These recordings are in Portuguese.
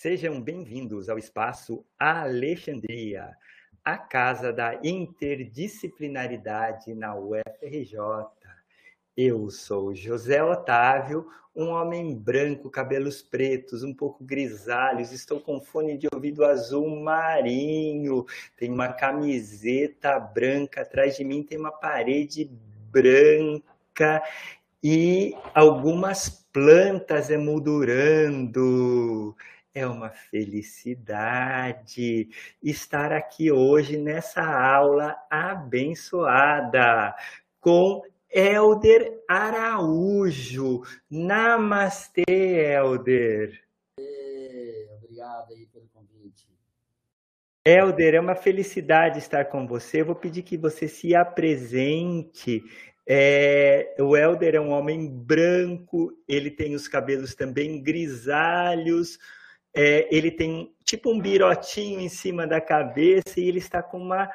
Sejam bem-vindos ao espaço Alexandria, a casa da interdisciplinaridade na UFRJ. Eu sou José Otávio, um homem branco, cabelos pretos, um pouco grisalhos, estou com fone de ouvido azul marinho, tenho uma camiseta branca, atrás de mim tem uma parede branca e algumas plantas emoldurando. É uma felicidade estar aqui hoje nessa aula abençoada com Elder Araújo. Namastê, Elder. Obrigado aí pelo convite. Elder, é uma felicidade estar com você. Eu vou pedir que você se apresente. É, o Elder é um homem branco, ele tem os cabelos também grisalhos, é, ele tem tipo um birotinho em cima da cabeça e ele está com uma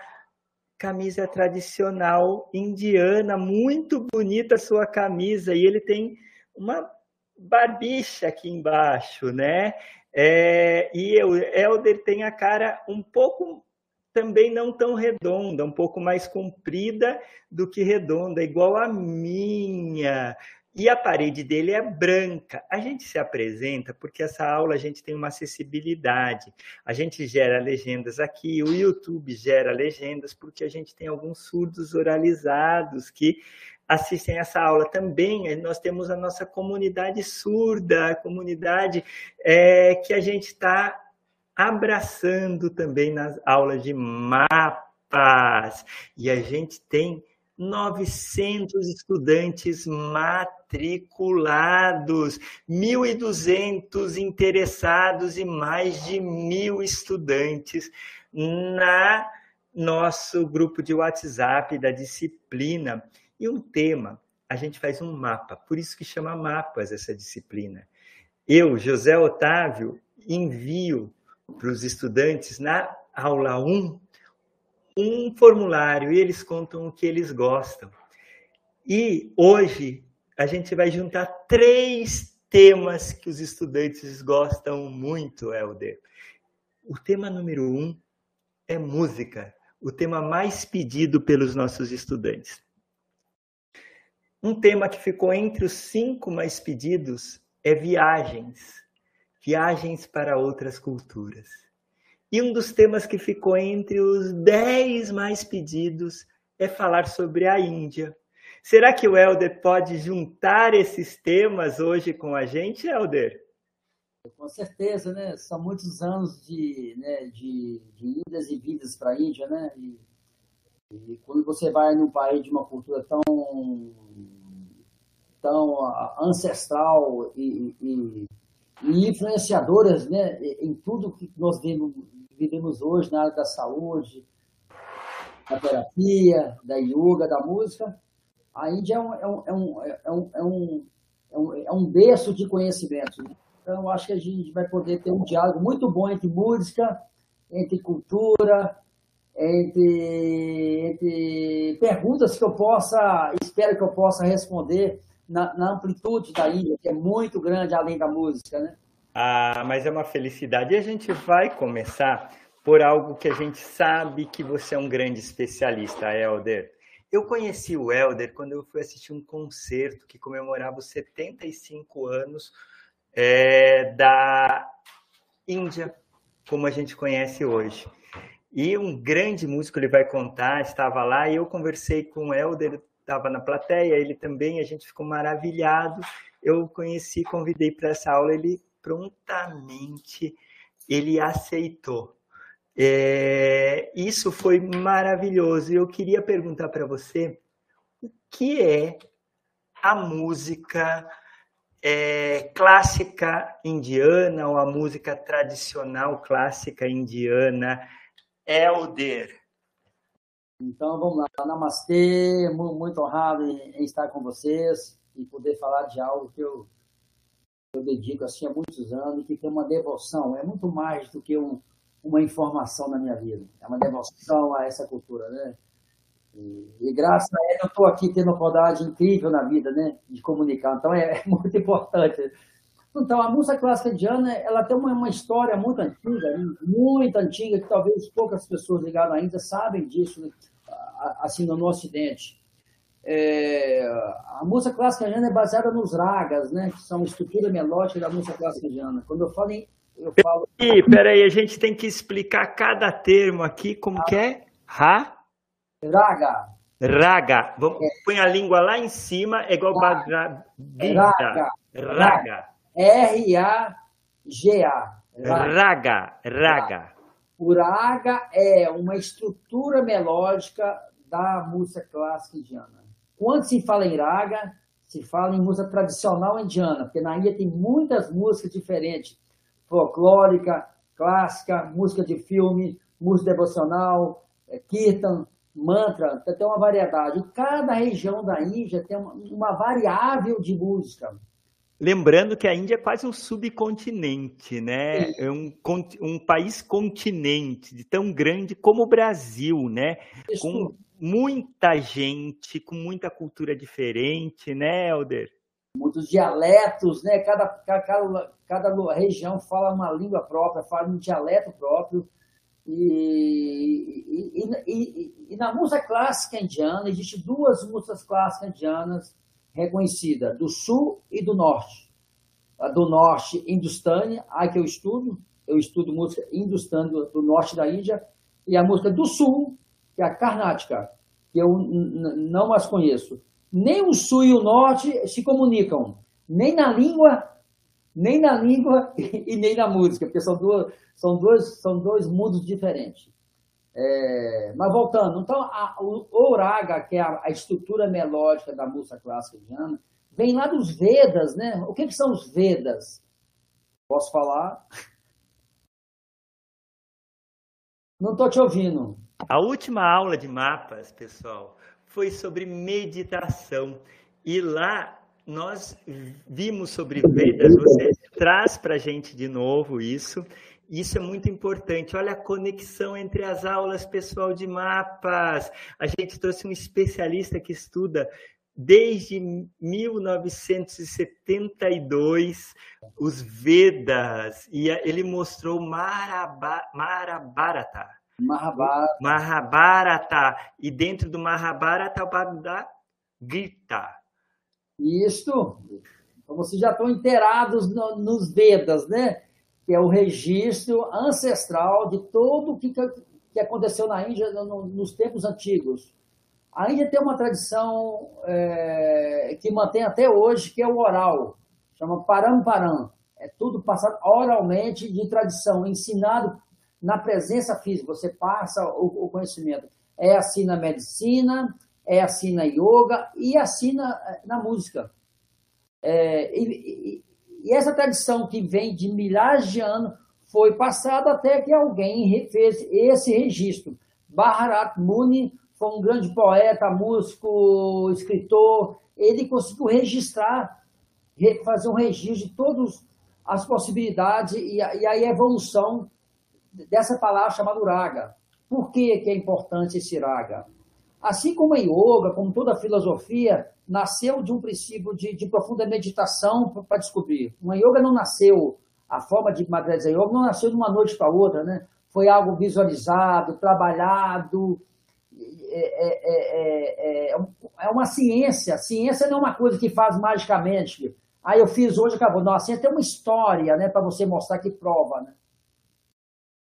camisa tradicional indiana, muito bonita a sua camisa, e ele tem uma barbicha aqui embaixo, né? É, e o Elder tem a cara um pouco também não tão redonda, um pouco mais comprida do que redonda, igual a minha e a parede dele é branca. A gente se apresenta porque essa aula a gente tem uma acessibilidade. A gente gera legendas aqui, o YouTube gera legendas porque a gente tem alguns surdos oralizados que assistem essa aula também. Nós temos a nossa comunidade surda, a comunidade é, que a gente está abraçando também nas aulas de mapas. E a gente tem 900 estudantes matriculados, 1.200 interessados e mais de mil estudantes na nosso grupo de WhatsApp da disciplina. E um tema, a gente faz um mapa, por isso que chama mapas essa disciplina. Eu, José Otávio, envio para os estudantes na aula 1 um formulário e eles contam o que eles gostam. E hoje a gente vai juntar três temas que os estudantes gostam muito, Helder. O tema número um é música, o tema mais pedido pelos nossos estudantes. Um tema que ficou entre os cinco mais pedidos é viagens, viagens para outras culturas. E um dos temas que ficou entre os dez mais pedidos é falar sobre a Índia. Será que o Helder pode juntar esses temas hoje com a gente, Helder? Com certeza, né? São muitos anos de, né, de, de idas e vindas para a Índia, né? E, e, quando você vai num país de uma cultura tão, tão ancestral e, e, e influenciadoras, né? Em tudo que nós vemos, vivemos hoje na área da saúde, da terapia, da yoga, da música, a Índia é um, é um, é um, é um, é um, é um berço de conhecimento. Né? Então, acho que a gente vai poder ter um diálogo muito bom entre música, entre cultura, entre, entre perguntas que eu possa, espero que eu possa responder na, na amplitude da Índia, que é muito grande além da música, né? Ah, mas é uma felicidade. E a gente vai começar por algo que a gente sabe que você é um grande especialista, Helder. Eu conheci o Helder quando eu fui assistir um concerto que comemorava os 75 anos é, da Índia, como a gente conhece hoje. E um grande músico, ele vai contar, estava lá, e eu conversei com o Helder, estava na plateia, ele também, a gente ficou maravilhado. Eu conheci, convidei para essa aula, ele prontamente ele aceitou. É, isso foi maravilhoso. Eu queria perguntar para você o que é a música é, clássica indiana ou a música tradicional clássica indiana, Elder. Então vamos lá, namastê, muito honrado em estar com vocês e poder falar de algo que eu eu dedico assim há muitos anos, que tem uma devoção, é muito mais do que um, uma informação na minha vida, é uma devoção a essa cultura, né? E, e graças a ele eu estou aqui tendo uma oportunidade incrível na vida, né, de comunicar, então é, é muito importante. Então, a música clássica indiana, ela tem uma, uma história muito antiga, muito antiga, que talvez poucas pessoas ligadas ainda sabem disso, né? assim, no Ocidente. É, a música clássica indiana é baseada nos ragas, né, que são a estrutura melódica da música clássica indiana. Quando eu falo em... Eu falo... Peraí, peraí, a gente tem que explicar cada termo aqui, como ah. que é? Ra? Raga. Raga. Vamos, é. Põe a língua lá em cima, é igual... Raga. Raga. Raga. R-A-G-A. Raga. Raga. O raga é uma estrutura melódica da música clássica indiana. Quando se fala em raga, se fala em música tradicional indiana, porque na Índia tem muitas músicas diferentes, folclórica, clássica, música de filme, música devocional, é, kirtan, mantra, tem uma variedade. cada região da Índia tem uma, uma variável de música. Lembrando que a Índia é quase um subcontinente, né? É um, um país continente, de tão grande como o Brasil, né? Isso. Com muita gente, com muita cultura diferente, né, Helder? Muitos dialetos, né? Cada, cada, cada região fala uma língua própria, fala um dialeto próprio. E, e, e, e, na música clássica indiana, existem duas músicas clássicas indianas reconhecidas, do sul e do norte. A do norte, Hindustani, a que eu estudo, eu estudo música Hindustani do norte da Índia, e a música do sul, que é a Karnática, que eu não as conheço. Nem o sul e o norte se comunicam, nem na língua, nem na língua e nem na música, porque são, duas, são, dois, são dois mundos diferentes. É, mas voltando, então a, o Oraga, que é a, a, estrutura melódica da música clássica indiana, vem lá dos Vedas, né? O que, que são os Vedas? Posso falar? Não estou te ouvindo. A última aula de mapas, pessoal, foi sobre meditação. E lá nós vimos sobre Vedas, você traz para a gente de novo isso. Isso é muito importante. Olha a conexão entre as aulas, pessoal, de mapas. A gente trouxe um especialista que estuda desde 1972 os Vedas e ele mostrou Mahabharata. Mahabharata. Mahabharata. E dentro do Mahabharata, o Bhagavad Gita. Isso. Então, vocês já estão inteirados no, nos Vedas, né? Que é o registro ancestral de tudo o que, que aconteceu na Índia no, nos tempos antigos. A Índia tem uma tradição é, que mantém até hoje, que é o oral, chama Paramparam. É tudo passado oralmente de tradição, ensinado na presença física, você passa o, o conhecimento. É assim na medicina, é assim na yoga e assim na, na música. É, e, e, e, essa tradição que vem de milhares de anos foi passada até que alguém fez esse registro. Bharat Muni foi um grande poeta, músico, escritor, ele conseguiu registrar, fazer um registro de todas as possibilidades e, e a evolução dessa palavra chamada raga. Por que, que é importante esse raga? Assim como a yoga, como toda a filosofia, nasceu de um princípio de, de profunda meditação para descobrir. Uma yoga não nasceu, a forma de Madre Yoga não nasceu de uma noite para outra, né? Foi algo visualizado, trabalhado, é, é, é, é, uma ciência. Ciência não é uma coisa que faz magicamente. Ah, eu fiz hoje, acabou. Não, a ciência tem uma história, né, para você mostrar que prova, né?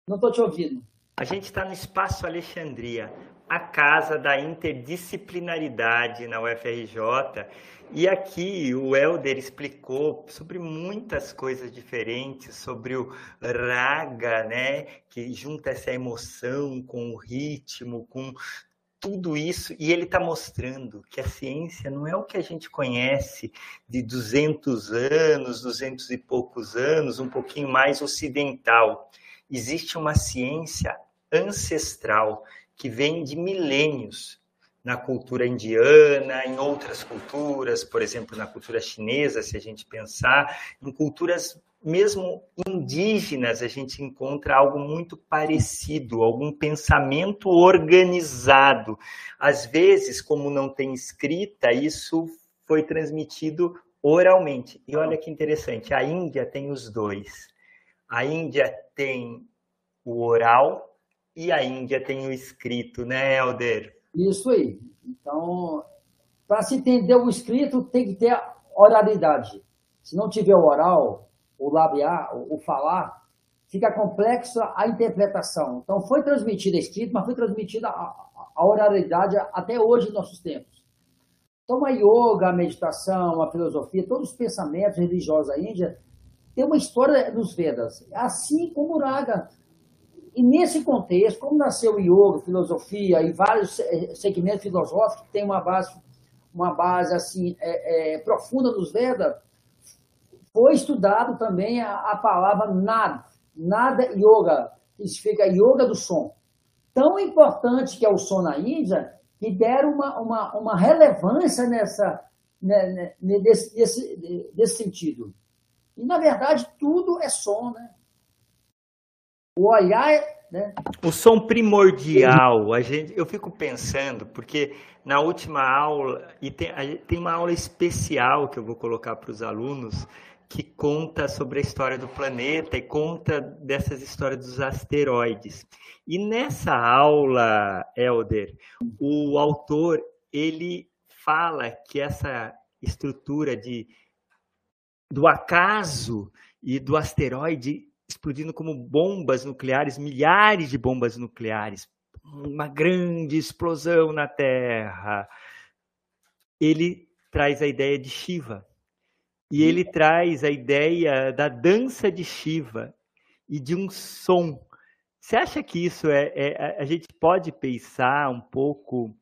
Não estou te ouvindo. A gente está no Espaço Alexandria, a casa da interdisciplinaridade na UFRJ. E aqui o Helder explicou sobre muitas coisas diferentes, sobre o raga, né, que junta essa emoção com o ritmo, com tudo isso, e ele está mostrando que a ciência não é o que a gente conhece de 200 anos, 200 e poucos anos, um pouquinho mais ocidental. Existe uma ciência ancestral que vem de milênios na cultura indiana, em outras culturas, por exemplo, na cultura chinesa, se a gente pensar, em culturas mesmo indígenas, a gente encontra algo muito parecido, algum pensamento organizado. Às vezes, como não tem escrita, isso foi transmitido oralmente. E olha que interessante, a Índia tem os dois. A Índia tem o oral e a Índia tem o escrito, né, Helder? Isso aí. Então, para se entender o escrito, tem que ter oralidade. Se não tiver o oral, o labiar, o falar, fica complexa a interpretação. Então, foi transmitida escrito, mas foi transmitida a, a oralidade até hoje em nossos tempos. Então, a yoga, a meditação, a filosofia, todos os pensamentos religiosos da Índia tem uma história nos Vedas, assim como Raga. E nesse contexto, como nasceu o yoga, filosofia e vários eh, segmentos filosóficos que têm uma base, uma base assim é, é, profunda nos Vedas, foi estudado também a, a palavra nada, nada yoga, que significa yoga do som. Tão importante que é o som na Índia, que deram uma, uma, uma relevância nessa, né, né, nesse, nesse, nesse sentido. E, na verdade, tudo é som, né? O olhar, né? O som primordial, a gente, eu fico pensando, porque na última aula, e tem, tem uma aula especial que eu vou colocar para os alunos, que conta sobre a história do planeta e conta dessas histórias dos asteroides. E nessa aula, Elder, o autor ele fala que essa estrutura de do acaso e do asteroide explodindo como bombas nucleares, milhares de bombas nucleares, uma grande explosão na Terra. Ele traz a ideia de Shiva. E ele traz a ideia da dança de Shiva e de um som você acha que isso é, é, a gente pode pensar um pouco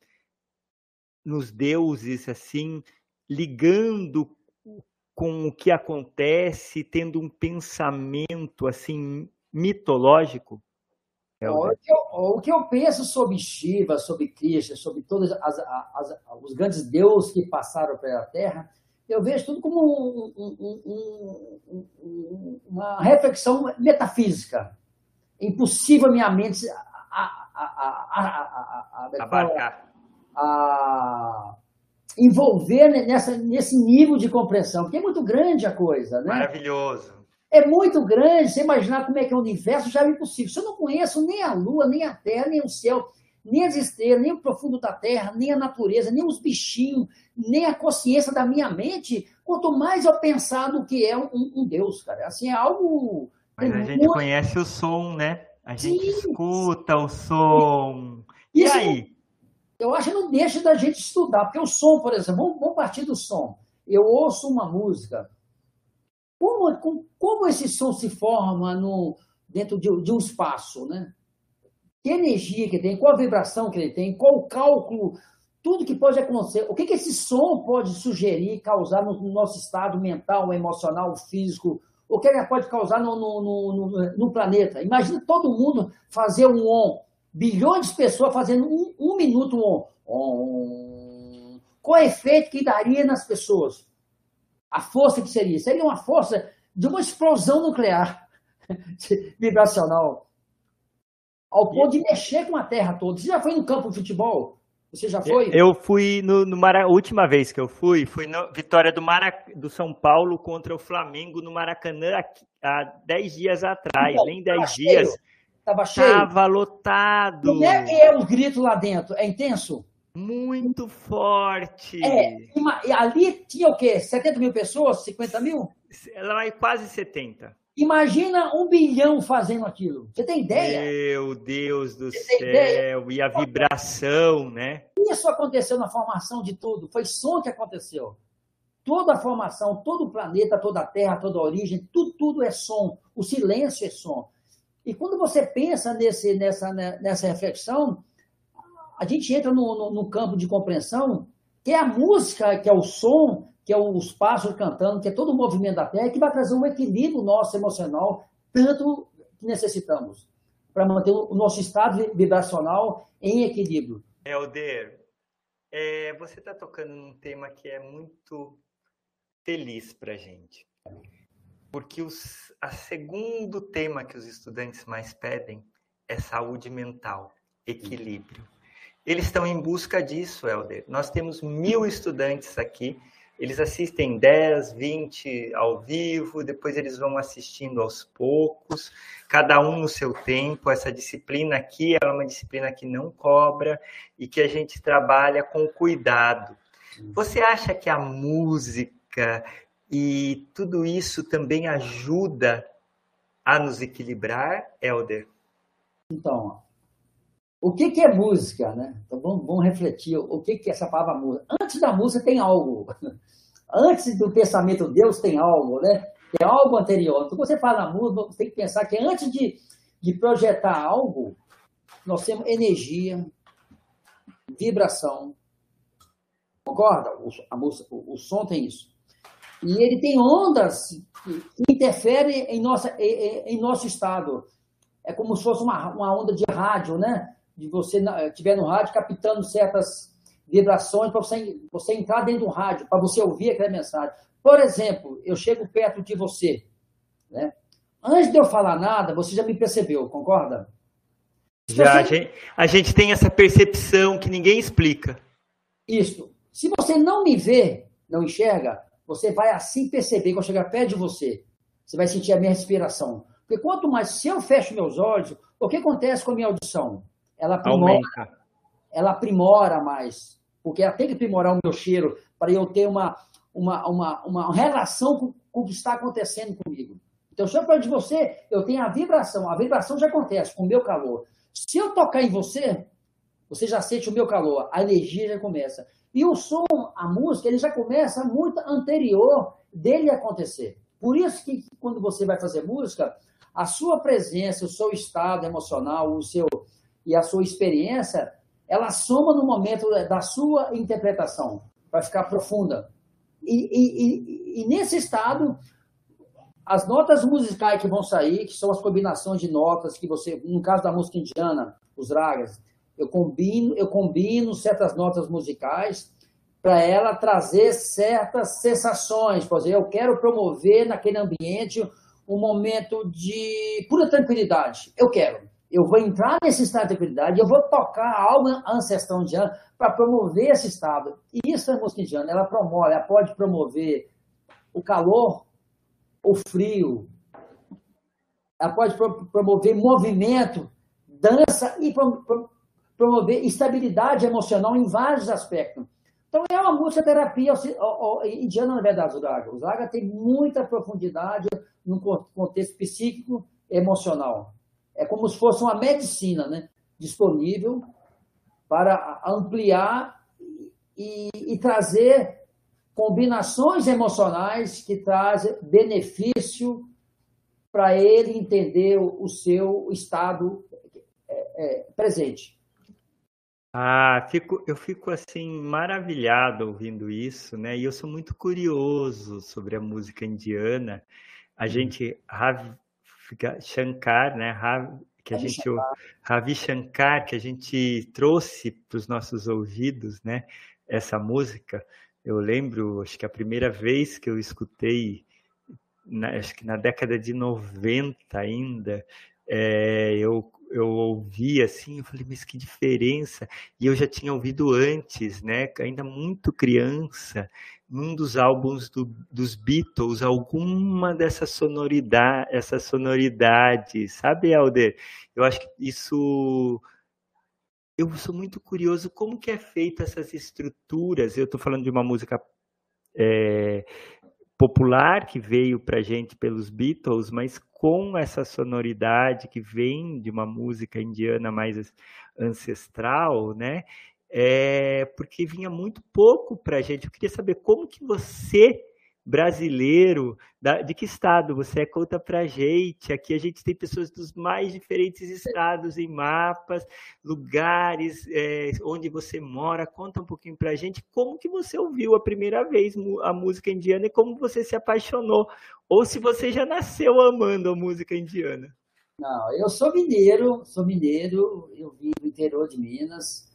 nos deuses assim, ligando com o que acontece, tendo um pensamento assim mitológico? É o, que eu, o que eu penso sobre Shiva, sobre Krishna, sobre todos as, as, os grandes deuses que passaram pela Terra, eu vejo tudo como um, um, um, uma reflexão metafísica impossível a minha mente a, a, a, abarcar. A, envolver nessa, nesse nível de compreensão, porque é muito grande a coisa, né? Maravilhoso. É muito grande, você imaginar como é que é o universo já é impossível. Se eu não conheço nem a Lua, nem a Terra, nem o céu, nem as estrelas, nem o profundo da Terra, nem a natureza, nem os bichinhos, nem a consciência da minha mente, quanto mais eu pensar no que é um, um Deus, cara. Assim, é algo mas a gente conhece o som, né? A gente Sim. escuta o som. E Isso, aí? Eu acho que não deixa da gente estudar, porque o som, por exemplo, vamos, vamos partir do som. Eu ouço uma música. Como, como, como esse som se forma no, dentro de, de um espaço, né? Que energia que tem, qual a vibração que ele tem, qual o cálculo, tudo que pode acontecer, o que, que esse som pode sugerir, causar no, no nosso estado mental, emocional, físico, o que ele pode causar no, no, no, no, planeta. Imagina todo mundo fazer um on, bilhões de pessoas fazendo um, um minuto on. on. Qual é o efeito que daria nas pessoas? A força que seria? Seria uma força de uma explosão nuclear vibracional. Ao ponto de mexer com a Terra toda. Você já foi no campo de futebol? Você já foi? Eu fui no, no Mara... última vez que eu fui, foi na vitória do, Marac... do São Paulo contra o Flamengo no Maracanã há 10 dias atrás, então, nem 10 dias. Tava cheio. Tava lotado. Como é que é o grito lá dentro? É intenso? Muito forte. É, e ali tinha o quê? 70 mil pessoas? 50 mil? Ela vai quase 70. Imagina um bilhão fazendo aquilo. Você tem ideia? Meu Deus do Você céu! E a vibração, né? Isso aconteceu na formação de tudo. Foi som que aconteceu. Toda a formação, todo o planeta, toda a Terra, toda a origem, tudo, tudo é som. O silêncio é som. E quando você pensa nesse, nessa, né, nessa reflexão, a gente entra no, no, no campo de compreensão que é a música, que é o som, que é os pássaros cantando, que é todo o movimento da Terra, que vai trazer um equilíbrio nosso emocional, tanto que necessitamos, para manter o nosso estado vibracional em equilíbrio. Helder, é, você está tocando num tema que é muito feliz para a gente. Porque os, a segundo tema que os estudantes mais pedem é saúde mental, equilíbrio. Eles estão em busca disso, Helder. Nós temos mil estudantes aqui Eles assistem 10, 20 ao vivo, depois eles vão assistindo aos poucos, cada um no seu tempo. Essa disciplina aqui é uma disciplina que não cobra e que a gente trabalha com cuidado. Você acha que a música e tudo isso também ajuda a nos equilibrar, Helder? Então, o que, que é música, né? Então vamos, vamos refletir o que, que é essa palavra música. Antes da música tem algo. Antes do pensamento Deus tem algo, né? Tem algo anterior. Então, quando você fala música, você tem que pensar que antes de, de projetar algo, nós temos energia, vibração. Concorda? O, a música, o, o som tem isso. E ele tem ondas que interferem em, nossa, em, em nosso estado. É como se fosse uma, uma onda de rádio, né? de você estiver no rádio captando certas vibrações para você, você entrar dentro do rádio, para você ouvir aquela mensagem. Por exemplo, eu chego perto de você, né? Antes de eu falar nada, você já me percebeu, concorda? já, você... a, gente, a gente tem essa percepção que ninguém explica. Isso. Se você não me vê, não enxerga, você vai assim perceber quando eu chegar perto de você. Você vai sentir a minha respiração. Porque quanto mais, se eu fecho meus olhos, o que acontece com a minha audição? ela aprimora, ela aprimora mais, porque ela tem que aprimorar o meu cheiro para eu ter uma, uma, uma, uma relação com, com o que está acontecendo comigo. Então, se eu falo de você, eu tenho a vibração. A vibração já acontece com o meu calor. Se eu tocar em você, você já sente o meu calor, a energia já começa. E o som, a música, ele já começa muito anterior dele acontecer. Por isso que quando você vai fazer música, a sua presença, o seu estado emocional, o seu, e a sua experiência, ela soma no momento da sua interpretação, para ficar profunda. E, e, e, e, nesse estado, as notas musicais que vão sair, que são as combinações de notas que você, no caso da música indiana, os ragas, eu combino, eu combino certas notas musicais para ela trazer certas sensações. Por exemplo, eu quero promover naquele ambiente um momento de pura tranquilidade. Eu quero. Eu vou entrar nesse estado de tranquilidade, eu vou tocar algo ancestral indiano para promover esse estado. E isso é música indiana, ela promove, ela pode promover o calor, o frio, ela pode promover movimento, dança e promover estabilidade emocional em vários aspectos. Então é uma música terapia indiana, na verdade, o Raga. O Raga tem muita profundidade no contexto psíquico emocional é como se fosse uma medicina né, disponível para ampliar e, e trazer combinações emocionais que trazem benefício para ele entender o, o seu estado é, é, presente. Ah, fico, eu fico assim maravilhado ouvindo isso, né? E eu sou muito curioso sobre a música indiana. A uhum. gente Shankar, né? Ravi, que a gente Shankar. Ravi Shankar, que a gente trouxe para os nossos ouvidos, né? Essa música, eu lembro, acho que a primeira vez que eu escutei, na, acho que na década de 90 ainda, é, eu ouvi assim, eu falei, mas que diferença! E eu já tinha ouvido antes, né? Ainda muito criança, num dos álbuns do, dos Beatles, alguma dessa sonoridade, essa sonoridade, sabe, Helder? Eu acho que isso eu sou muito curioso como que é feita essas estruturas. Eu estou falando de uma música é, popular que veio para gente pelos Beatles, mas com essa sonoridade que vem de uma música indiana mais ancestral, né? É, porque vinha muito pouco para a gente. Eu queria saber como que você brasileiro, da, de que estado você é? Conta pra gente. Aqui a gente tem pessoas dos mais diferentes estados em mapas, lugares é, onde você mora. Conta um pouquinho pra gente como que você ouviu a primeira vez a música indiana e como você se apaixonou. Ou se você já nasceu amando a música indiana. Não, eu sou mineiro, sou mineiro, eu vim do interior de Minas,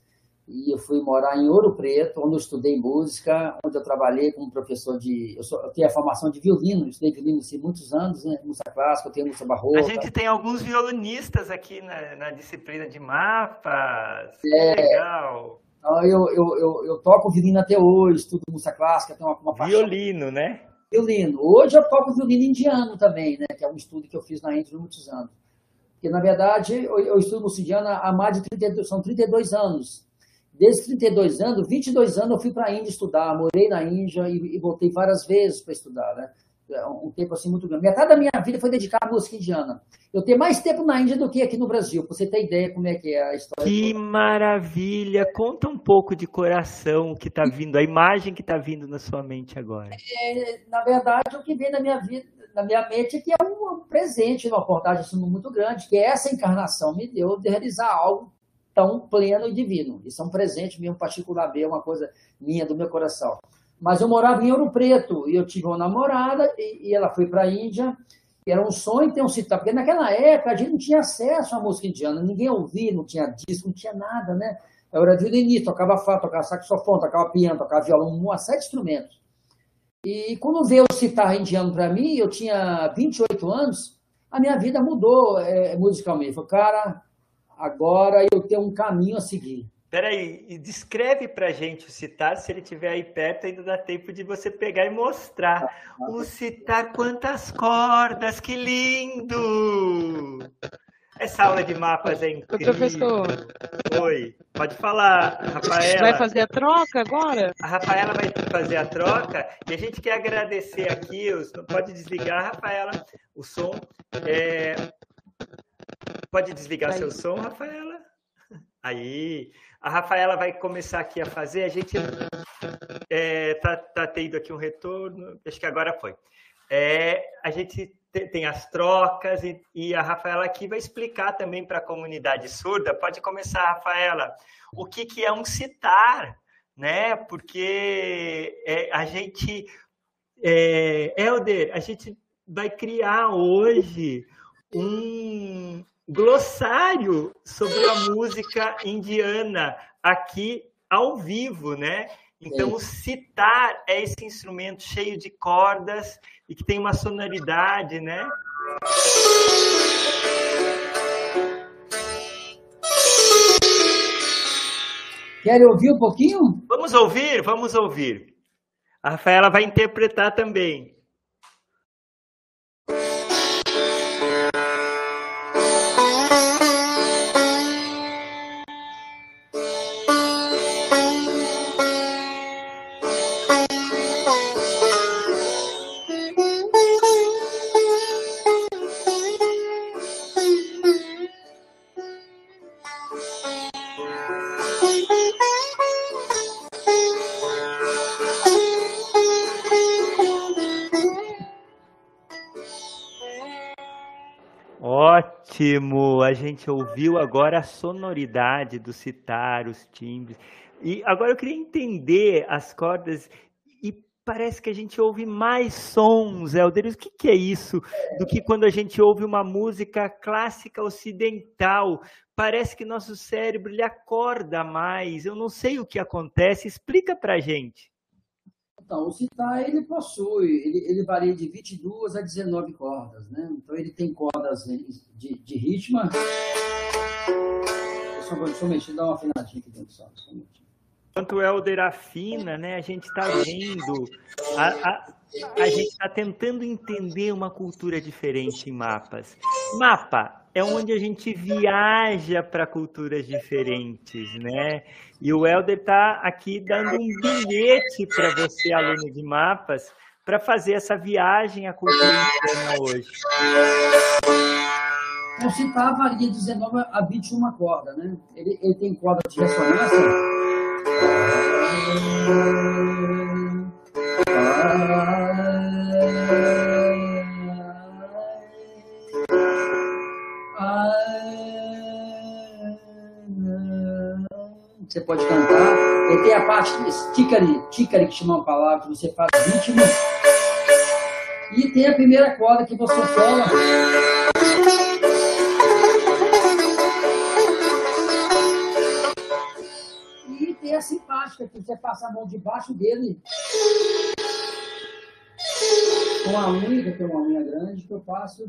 e eu fui morar em Ouro Preto, onde eu estudei música, onde eu trabalhei como professor de. Eu, sou, eu tenho a formação de violino, estudei violino assim, muitos anos, né? Música clássica, eu tenho música barroca. A gente tem alguns violinistas aqui na, na disciplina de mapas. É, legal. Eu, eu, eu, eu toco violino até hoje, estudo música clássica, tenho uma, uma paixão. Violino, né? Violino. Hoje eu toco violino indiano também, né? Que é um estudo que eu fiz na Índia há muitos anos. Porque, na verdade, eu, eu estudo música indiana há mais de 32, são 32 anos. Desde 32 anos, 22 anos eu fui para a Índia estudar, morei na Índia e, e voltei várias vezes para estudar, né? É um tempo assim muito grande. Metade da minha vida foi dedicada à música indiana. Eu tenho mais tempo na Índia do que aqui no Brasil, para você ter ideia como é que é a história. Que maravilha! Conta um pouco de coração que está vindo, a imagem que está vindo na sua mente agora. É, na verdade, o que vem na minha vida, na minha mente, é que é um presente, uma portagem assim, muito grande, que essa encarnação me deu de realizar algo tão pleno e divino. Isso é um presente mesmo particular, é uma coisa minha, do meu coração. Mas eu morava em Ouro Preto e eu tive uma namorada e, e ela foi para a Índia. Era um sonho ter um citar, porque naquela época a gente não tinha acesso à música indiana, ninguém ouvia, não tinha disco, não tinha nada, né? Eu era violinista, tocava fato, tocava saxofone, tocava piano, tocava violão, uma série de instrumentos. E quando veio o citar indiano para mim, eu tinha 28 anos, a minha vida mudou é, musicalmente. Eu falei, cara, agora eu tenho um caminho a seguir. Peraí, descreve pra gente o citar, se ele tiver aí perto, ainda dá tempo de você pegar e mostrar. O citar, quantas cordas, que lindo! Essa aula de mapas é incrível. Professor. Oi, pode falar, Rafaela. Vai fazer a troca agora? A Rafaela vai fazer a troca e a gente quer agradecer aqui, pode desligar, Rafaela, o som. É... Pode desligar seu som, Rafaela? Aí, a Rafaela vai começar aqui a fazer. A gente é, tá, tá tendo aqui um retorno, acho que agora foi. É, a gente tem as trocas e, e, a Rafaela aqui vai explicar também para a comunidade surda. Pode começar, Rafaela. O que, que é um citar, né? Porque é, a gente, é, Helder, a gente vai criar hoje um, glossário sobre a música indiana aqui ao vivo, né? Então, o citar é esse instrumento cheio de cordas e que tem uma sonoridade, né? Quer ouvir um pouquinho? Vamos ouvir, vamos ouvir. A Rafaela vai interpretar também. Gente ouviu agora a sonoridade do citar, os timbres. E agora eu queria entender as cordas e parece que a gente ouve mais sons, Helder. O que, que é isso do que quando a gente ouve uma música clássica ocidental? Parece que nosso cérebro ele acorda mais. Eu não sei o que acontece. Explica pra gente. Então, o citar, ele possui, ele, ele varia de 22 a 19 cordas, né? Então, ele tem cordas de, de eu, deixa eu mexer, dar uma afinadinha aqui dentro só. Enquanto o Helder afina, né, a gente está vendo, a, a, a gente está tentando entender uma cultura diferente em mapas. Mapa é onde a gente viaja para culturas diferentes, né? E o Helder está aqui dando um bilhete para você, aluno de mapas, para fazer essa viagem à cultura interna hoje. Citar varia de 19 a 21 cordas, né? Ele, ele tem corda de ressonância. você pode cantar. E tem a parte tícari, tícari que chama uma palavra, que você faz ritmo. E tem a primeira corda que você sola. E tem a simpática, que você passa a mão debaixo dele. Com a unha, que eu tenho uma unha grande, que eu passo.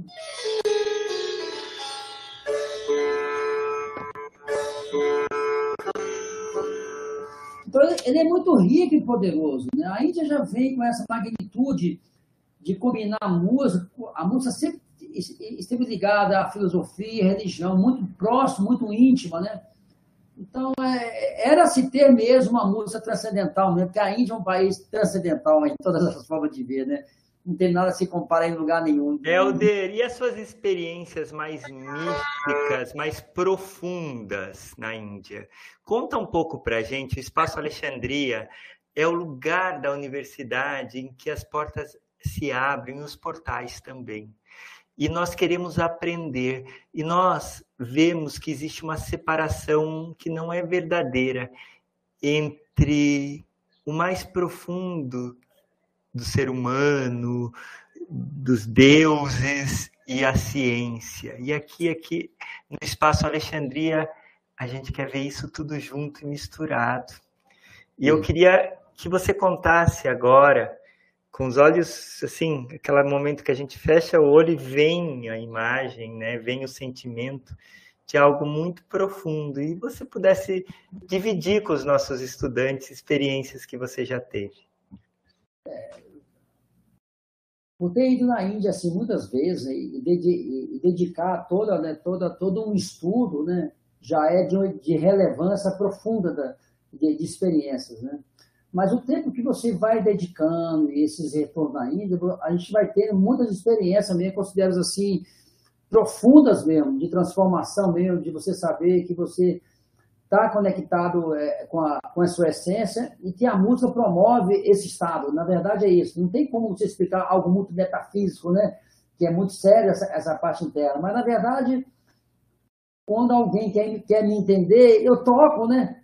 Então, ele é muito rico e poderoso. Né? A Índia já vem com essa magnitude de combinar a música, a música sempre esteve ligada à filosofia, à religião, muito próximo, muito íntima, né? Então, é, era se ter mesmo uma música transcendental, né? porque a Índia é um país transcendental em todas as formas de ver, né? Não tem nada a se comparar em lugar nenhum. Helder, e as suas experiências mais místicas, mais profundas na Índia? Conta um pouco para gente. O Espaço Alexandria é o lugar da universidade em que as portas se abrem, os portais também e nós queremos aprender. E nós vemos que existe uma separação que não é verdadeira entre o mais profundo do ser humano, dos deuses e a ciência. E aqui, aqui no Espaço Alexandria, a gente quer ver isso tudo junto e misturado. E eu queria que você contasse agora com os olhos, assim, aquele momento que a gente fecha o olho e vem a imagem, né? Vem o sentimento de algo muito profundo. E você pudesse dividir com os nossos estudantes experiências que você já teve. É, por ter ido na Índia assim muitas vezes né, e, dedicar toda, né, toda, todo um estudo, né, já é de, de relevância profunda da, de, de experiências, né? Mas o tempo que você vai dedicando e esses retornos ainda, a gente vai ter muitas experiências mesmo, considero assim, profundas mesmo, de transformação mesmo, de você saber que você está conectado é, com, a, com a sua essência e que a música promove esse estado. Na verdade é isso. Não tem como você explicar algo muito metafísico, né? Que é muito sério essa, essa parte interna. Mas na verdade, quando alguém quer, quer me entender, eu toco, né?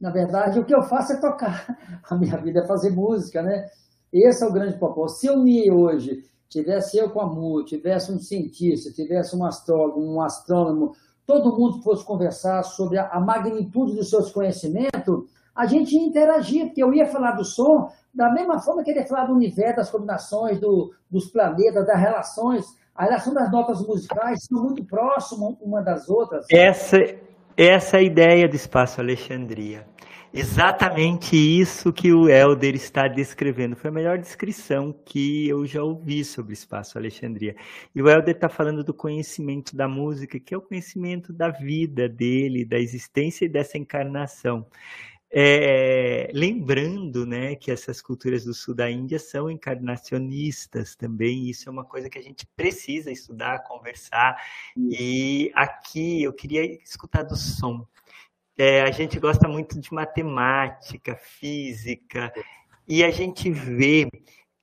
Na verdade, o que eu faço é tocar. A minha vida é fazer música, né? Esse é o grande propósito. Se eu me hoje tivesse eu com a Mu, tivesse um cientista, tivesse um astrólogo, um astrônomo, todo mundo fosse conversar sobre a, magnitude dos seus conhecimentos, a gente ia interagir, porque eu ia falar do som da mesma forma que ele ia falar do universo, das combinações, do, dos planetas, das relações. A relação das notas musicais são muito próximas uma das outras. Essa, essa é a ideia do Espaço Alexandria. Exatamente isso que o Helder está descrevendo. Foi a melhor descrição que eu já ouvi sobre o Espaço Alexandria. E o Helder está falando do conhecimento da música, que é o conhecimento da vida dele, da existência e dessa encarnação. É, lembrando né, que essas culturas do sul da Índia são encarnacionistas também, isso é uma coisa que a gente precisa estudar, conversar. E aqui eu queria escutar do som. É, a gente gosta muito de matemática, física, e a gente vê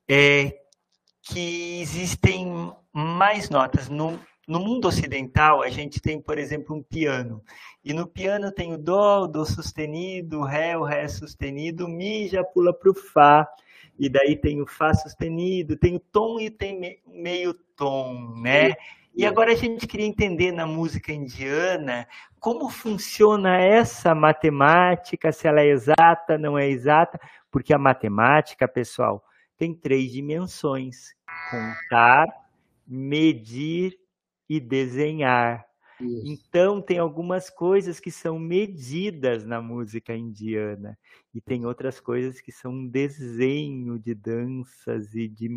é, que existem mais notas. No, no mundo ocidental, a gente tem, por exemplo, um piano. E no piano tem o dó, o dó sustenido, o ré, o ré sustenido, o mi já pula para o fá. E daí tem o fá sustenido, tem o tom e tem meio tom, né? E agora a gente queria entender na música indiana como funciona essa matemática, se ela é exata, não é exata, porque a matemática, pessoal, tem três dimensões: contar, medir e desenhar. Isso. Então, tem algumas coisas que são medidas na música indiana, e tem outras coisas que são um desenho de danças e de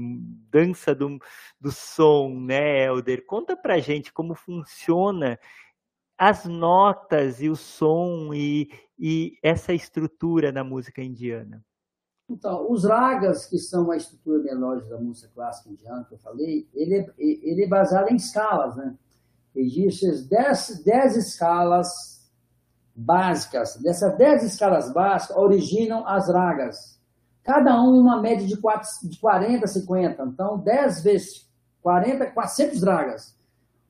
dança do, do som, né, Helder? Conta pra gente como funciona as notas e o som e, e essa estrutura na música indiana. Então, os ragas, que são a estrutura melódica da música clássica indiana que eu falei, ele é, ele é baseado em escalas, né? Existem 10, 10 escalas básicas. Dessas 10 escalas básicas originam as ragas. Cada um uma média de, 4, de 40, 50. Então, 10 vezes 40, 400 ragas.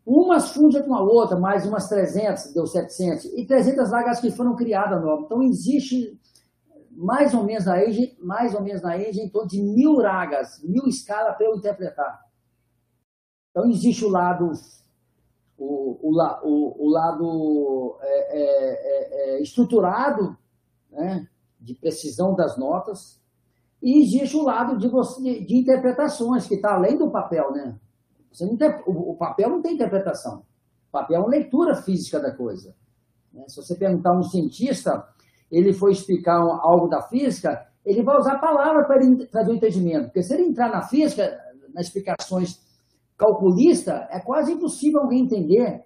Umas fundem com a outra, mais umas 300, deu 700. E 300 ragas que foram criadas novas. Então, existe mais ou menos na Índia, mais ou menos na Índia, em torno de mil ragas, mil escalas para eu interpretar. Então existe o lado o, o, o, o lado é, é, é, é, estruturado, né, de precisão das notas, e existe o lado de, você, de, interpretações, que está além do papel, né? Você não tem, o, o, papel não tem interpretação. O papel é uma leitura física da coisa. Né? Se você perguntar a um cientista, ele for explicar algo da física, ele vai usar palavras para ele trazer o entendimento. Porque se ele entrar na física, nas explicações calculista, é quase impossível alguém entender.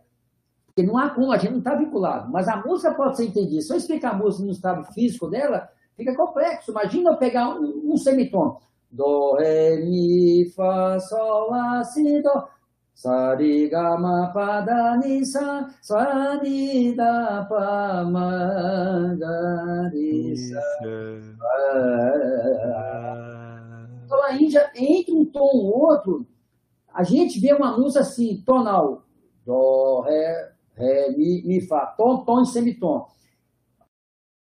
Porque não há como, a gente não está vinculado. Mas a música pode ser entendida. Se eu explicar a música no estado físico dela, fica complexo. Imagina eu pegar um, um semitom. Do, ré, mi, fá, sol, lá, si, do. Sa, ri, ga, ma, pa, da, ni, sa, sa, ni, da, pa, ma, ga, ri, sa. Então a Índia, entre um tom e outro, a gente vê uma música assim, tonal. Dó, ré, ré, mi, mi, fá. Tom, tom e semitom.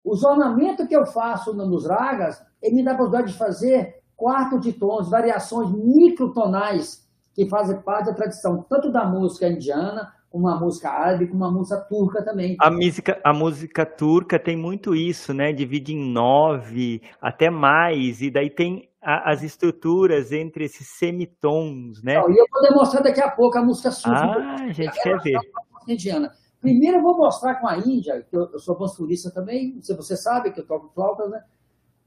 Os ornamentos que eu faço nos ragas, ele me dá a possibilidade de fazer quarto de tons, variações microtonais que fazem parte da tradição, tanto da música indiana, como a música árabe, como a música turca também. A música, a música turca tem muito isso, né? Divide em nove, até mais, e daí tem a, as estruturas entre esses semitons, né? Não, e eu vou demonstrar daqui a pouco a música sufi. Ah, a gente quer ver. Indiana. Primeiro eu vou mostrar com a Índia, que eu, eu sou posturista também, se você sabe que eu toco flauta, né?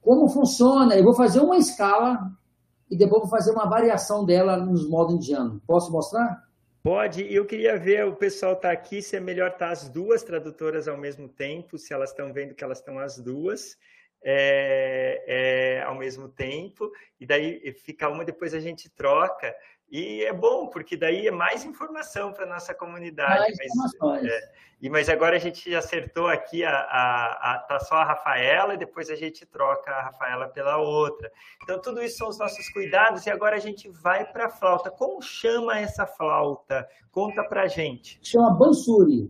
Como funciona. Eu vou fazer uma escala e depois vou fazer uma variação dela nos modos indianos. Posso mostrar? Pode, eu queria ver, o pessoal está aqui, se é melhor estar tá as duas tradutoras ao mesmo tempo, se elas estão vendo que elas estão as duas é, é, ao mesmo tempo, e daí fica uma, depois a gente troca, e é bom, porque daí é mais informação para a nossa comunidade. Mais mas, é, e, mas agora a gente acertou aqui, a, a, a, tá só a Rafaela, e depois a gente troca a Rafaela pela outra. Então, tudo isso são os nossos cuidados, e agora a gente vai para a flauta. Como chama essa flauta? Conta para gente. Chama Bansuri.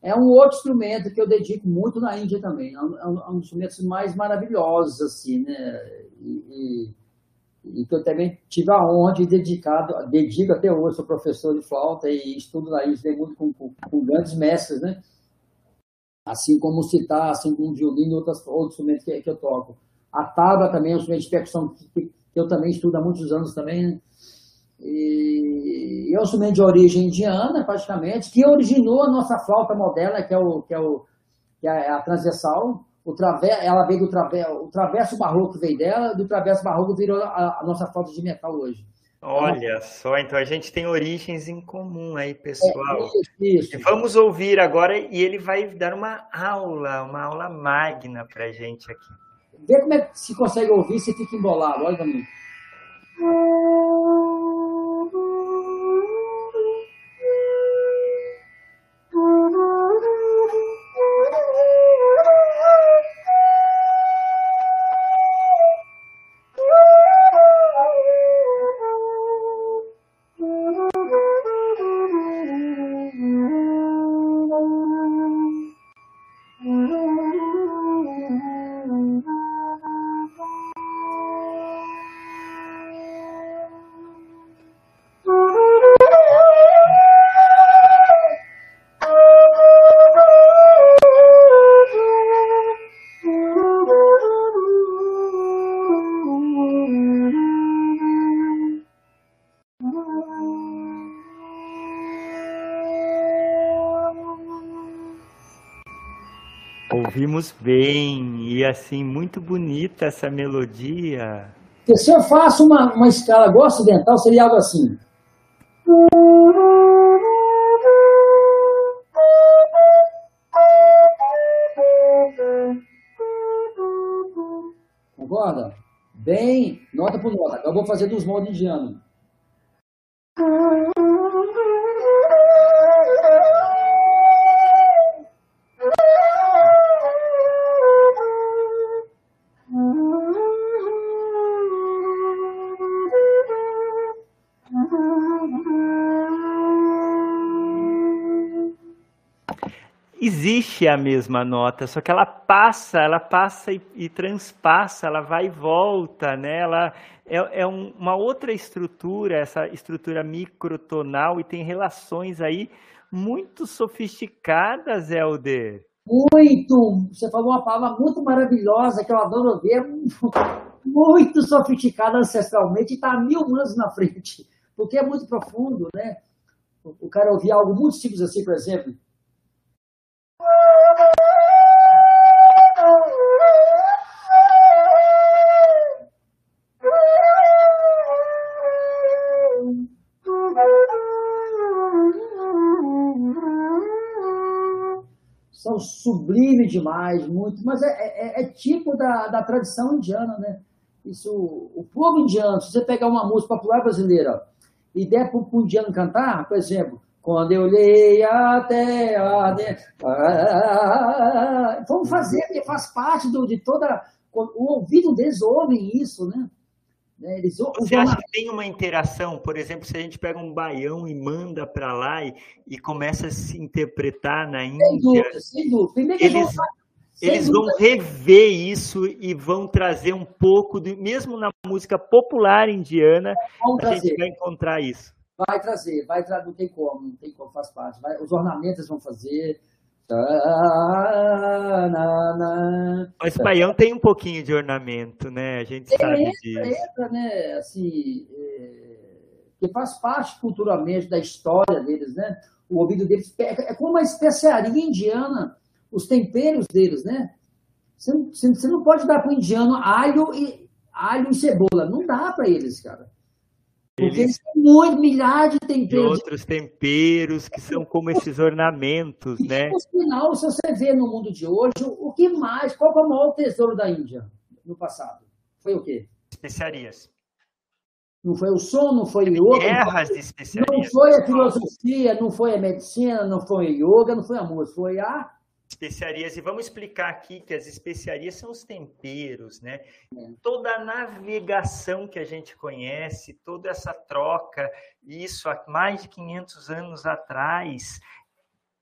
É um outro instrumento que eu dedico muito na Índia também. É um, é um é dos instrumentos mais maravilhosos, assim, né? E, e e que eu também tive a honra de dedicado, dedico até hoje, sou professor de flauta e estudo na Índia muito com, com, com, grandes mestres, né? Assim como citar, assim como o violino e outros, outros instrumentos que, que, eu toco. A tábua também é um instrumento de percussão que, que, eu também estudo há muitos anos também, né? E é um instrumento de origem indiana, praticamente, que originou a nossa flauta moderna, que é, o, que é, o, que é a transversal, o traver, ela veio do traver, o traverso barroco veio dela, do traverso barroco virou a, a nossa falta de metal hoje. Olha só, então a gente tem origens em comum aí, pessoal. É, isso, isso. Vamos ouvir agora e ele vai dar uma aula, uma aula magna para gente aqui. Vê como é que se consegue ouvir, se fica embolado, olha também. Bem e assim, muito bonita essa melodia. Se eu faço uma, uma escala igual ocidental, seria algo assim. Concorda? Bem, nota por nota. Agora eu vou fazer dos modos indianos. Existe a mesma nota, só que ela passa, ela passa e, e transpassa, ela vai e volta, né? Ela é, é um, uma outra estrutura, essa estrutura microtonal e tem relações aí muito sofisticadas, Helder. Muito! Você falou uma palavra muito maravilhosa que eu adoro ver, muito sofisticada ancestralmente está mil anos na frente, porque é muito profundo, né? O cara ouvir algo muito simples assim, por exemplo, são sublimes demais, muito, mas é, é, é, tipo da, da tradição indiana, né? Isso, o povo indiano, se você pegar uma música popular brasileira e der para o indiano cantar, por exemplo, quando eu olhei até a... Vamos fazer, faz parte do, de toda... O ouvido deles isso, né? Né, eles, Você acha que tem uma interação, por exemplo, se a gente pega um baião e manda para lá e, e, começa a se interpretar na Índia? Sem dúvida, sem dúvida. Eles, eles vão rever isso e vão trazer um pouco, de, mesmo na música popular indiana, a trazer. gente vai encontrar isso. Vai trazer, vai trazer, não tem como, não tem como, faz parte. Vai, os ornamentos vão fazer, Mas o baião tem um pouquinho de ornamento, né? A gente sabe disso. Entra, né? Assim, é, que faz parte culturalmente da história deles, né? O ouvido deles é como uma especiaria indiana, os temperos deles, né? Você não, você não pode dar para o indiano alho e, alho e cebola. Não dá para eles, cara. Porque eles têm muito, milhares de temperos. De outros temperos que são como esses ornamentos, e, né? No final, se você vê no mundo de hoje, o que mais, qual foi o maior tesouro da Índia no passado? Foi o quê? Especiarias. Não foi o som, não foi o yoga. Guerras de especiarias. Não foi a filosofia, não foi a medicina, não foi o yoga, não foi a música, foi a especiarias e vamos explicar aqui que as especiarias são os temperos, né? Toda a navegação que a gente conhece, toda essa troca, isso há mais de 500 anos atrás,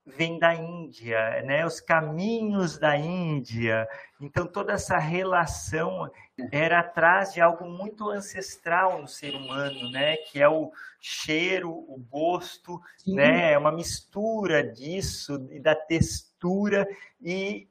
vem da Índia, né? Os caminhos da Índia. Então toda essa relação era atrás de algo muito ancestral no ser humano, né? Que é o cheiro, o gosto, Sim. né? É uma mistura disso e da textura e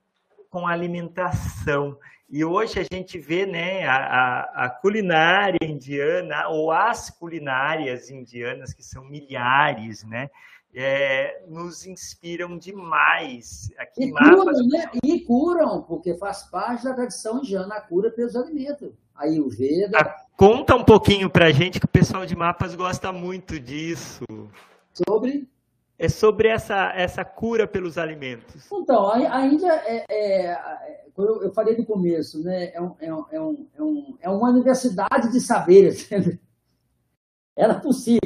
com alimentação. E hoje a gente vê né, a, a, culinária indiana, ou as culinárias indianas, que são milhares, né? é, nos inspiram demais. Aqui e, curam, né? e curam, porque faz parte da tradição indiana a cura pelos alimentos. Aí o Veda. Ah, conta um pouquinho para a gente que o pessoal de mapas gosta muito disso. Sobre? É sobre essa, essa cura pelos alimentos. Então, a, a Índia é, é, é eu, eu falei no começo, né? É, um, é, um, é, um, é uma universidade de saberes. Ela por si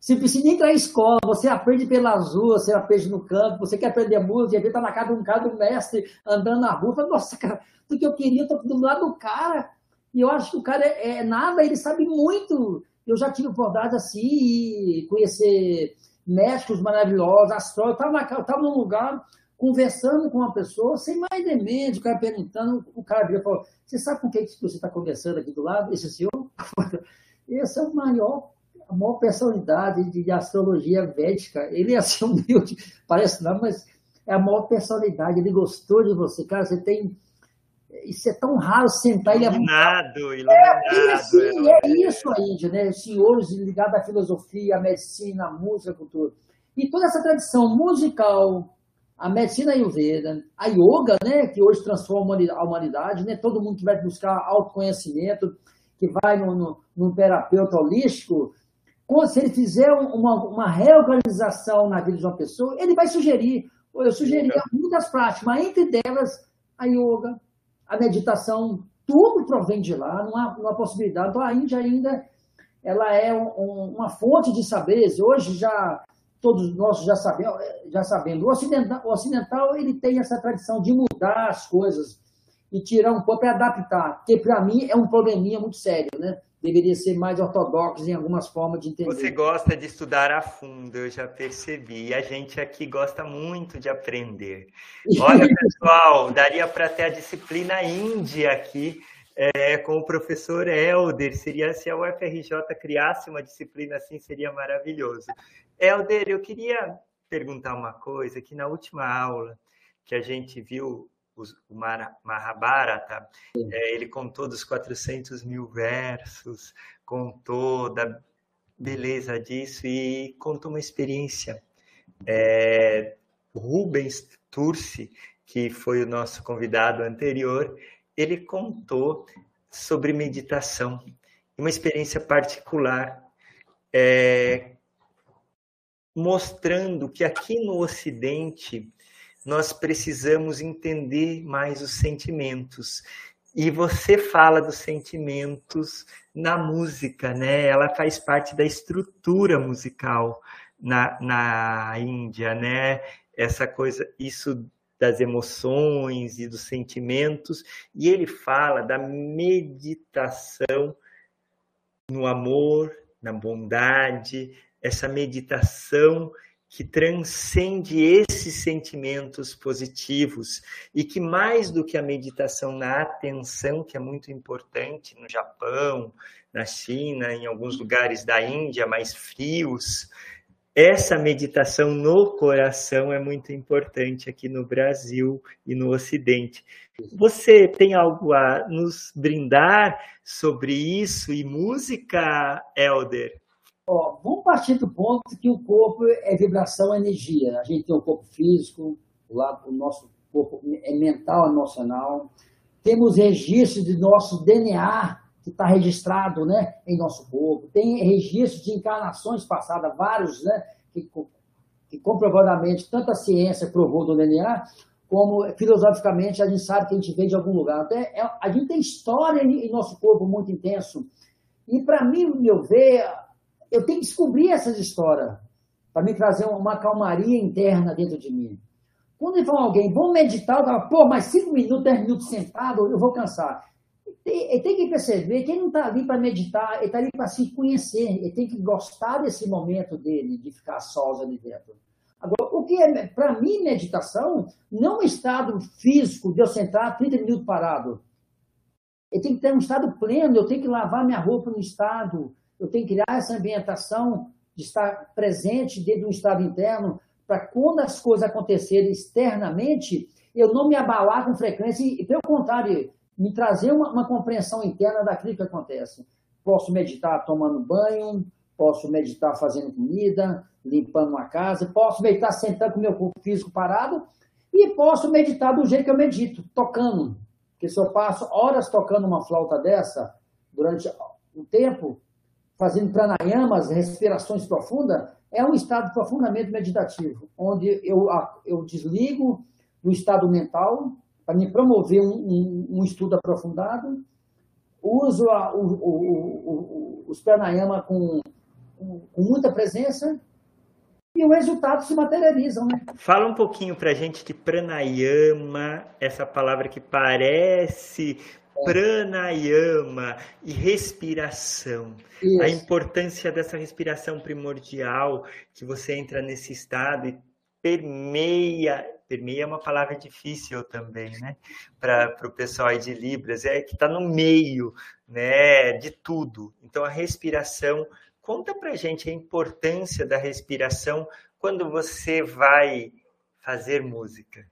você precisa nem entrar em escola, você aprende pelas ruas, você aprende no campo, você quer aprender música, e está na casa de um cara, do mestre, andando na rua, fala, nossa, cara, tudo que eu queria, estou do lado do cara, e eu acho que o cara é, é nada, ele sabe muito. Eu já tive oportunidade assim, e conhecer médicos maravilhosos, astrólogos, eu estava num lugar conversando com uma pessoa, sem mais demente, o cara perguntando, o cara vira e falou, você sabe com quem que você está conversando aqui do lado? Esse senhor? Esse é o maior a maior personalidade de astrologia védica. Ele é assim humilde, parece não, mas é a maior personalidade. Ele gostou de você, cara. Você tem. Isso é tão raro sentar e iluminado, iluminado. É, assim, é, é isso a Índia, né? Senhores ligados à filosofia, à medicina, à música, à cultura. E toda essa tradição musical, a medicina ayurveda, a yoga, né, que hoje transforma a humanidade, né? Todo mundo que vai buscar autoconhecimento, que vai num terapeuta holístico, se ele fizer uma, uma reorganização na vida de uma pessoa, ele vai sugerir, eu sugeriria muitas práticas, mas entre delas a yoga, a meditação, tudo provém de lá, não há, não há possibilidade. Então a Índia ainda ela é um, uma fonte de saberes. Hoje já todos nós já sabemos, já sabemos. O ocidental, o ocidental ele tem essa tradição de mudar as coisas e tirar um pouco para adaptar, que para mim é um probleminha muito sério, né? Deveria ser mais ortodoxo em algumas formas de entender. Você gosta de estudar a fundo, eu já percebi. E a gente aqui gosta muito de aprender. Olha, pessoal, daria para ter a disciplina índia aqui é, com o professor Helder. Seria se a UFRJ criasse uma disciplina assim, seria maravilhoso. Helder, eu queria perguntar uma coisa, que na última aula que a gente viu o Mahabharata, é, ele contou dos 400 mil versos, contou da beleza disso e contou uma experiência. É, Rubens Turci, que foi o nosso convidado anterior, ele contou sobre meditação, uma experiência particular, é, mostrando que aqui no Ocidente nós precisamos entender mais os sentimentos. E você fala dos sentimentos na música, né? Ela faz parte da estrutura musical na, na Índia, né? Essa coisa, isso das emoções e dos sentimentos, e ele fala da meditação no amor, na bondade, essa meditação que transcende esses sentimentos positivos e que mais do que a meditação na atenção, que é muito importante no Japão, na China, em alguns lugares da Índia mais frios, essa meditação no coração é muito importante aqui no Brasil e no Ocidente. Você tem algo a nos brindar sobre isso e música, Elder? Ó, vamos partir do ponto que o corpo é vibração, energia. A gente tem o corpo físico, o, lado, o nosso corpo é mental, emocional. Temos registros de nosso DNA que está registrado né, em nosso corpo, tem registros de encarnações passadas, vários, né, que, que comprovadamente tanto a ciência provou do DNA, como filosoficamente a gente sabe que a gente vem de algum lugar. Então, é, a gente tem história em, em nosso corpo muito intenso. E para mim, meu ver, eu tenho que descobrir essas histórias para me trazer uma calmaria interna dentro de mim. Quando ele fala alguém, vamos meditar, eu falo, pô, mais cinco minutos, dez minutos sentado, eu vou cansar. Ele tem que perceber que ele não está ali para meditar, ele está ali para se conhecer, ele tem que gostar desse momento dele, de ficar sós ali dentro. Agora, o que é, para mim, meditação, não é um estado físico de eu sentar 30 minutos parado. Ele tem que ter um estado pleno, eu tenho que lavar minha roupa no estado, eu tenho que criar essa ambientação de estar presente dentro de um estado interno, para quando as coisas acontecerem externamente, eu não me abalar com frequência, e pelo contrário, me trazer uma, uma compreensão interna daquilo que acontece. Posso meditar tomando banho, posso meditar fazendo comida, limpando uma casa, posso meditar sentando com o meu corpo físico parado e posso meditar do jeito que eu medito, tocando. Porque se eu passo horas tocando uma flauta dessa, durante um tempo, fazendo pranayamas, respirações profundas, é um estado profundamente meditativo, onde eu, eu desligo do estado mental para me promover um, um, um, estudo aprofundado, uso a, o, o, o, os pranayama com, com muita presença e o resultado se materializa. Né? Fala um pouquinho para a gente de pranayama, essa palavra que parece. Pranayama e respiração. Isso. A importância dessa respiração primordial, que você entra nesse estado e permeia permeia é uma palavra difícil também, né? Para o pessoal aí de Libras, é que está no meio né, de tudo. Então, a respiração. Conta para gente a importância da respiração quando você vai fazer música.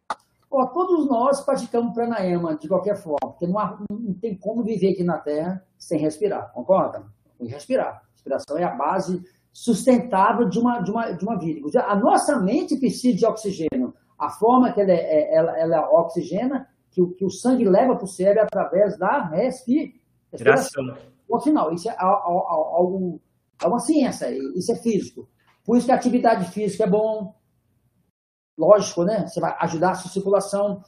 Ó, todos nós praticamos pranayama de qualquer forma, porque não, há, não tem como viver aqui na Terra sem respirar, concorda? Tem que respirar. Respiração é a base sustentável de uma, de uma, de uma vida. A nossa mente precisa de oxigênio a forma que ela, é, é, ela, ela oxigena, que o, que o sangue leva para o cérebro através da respiração. No final, isso é algo, é uma ciência, isso é físico. Por isso que a atividade física é bom, lógico, né? Você vai ajudar a sua circulação.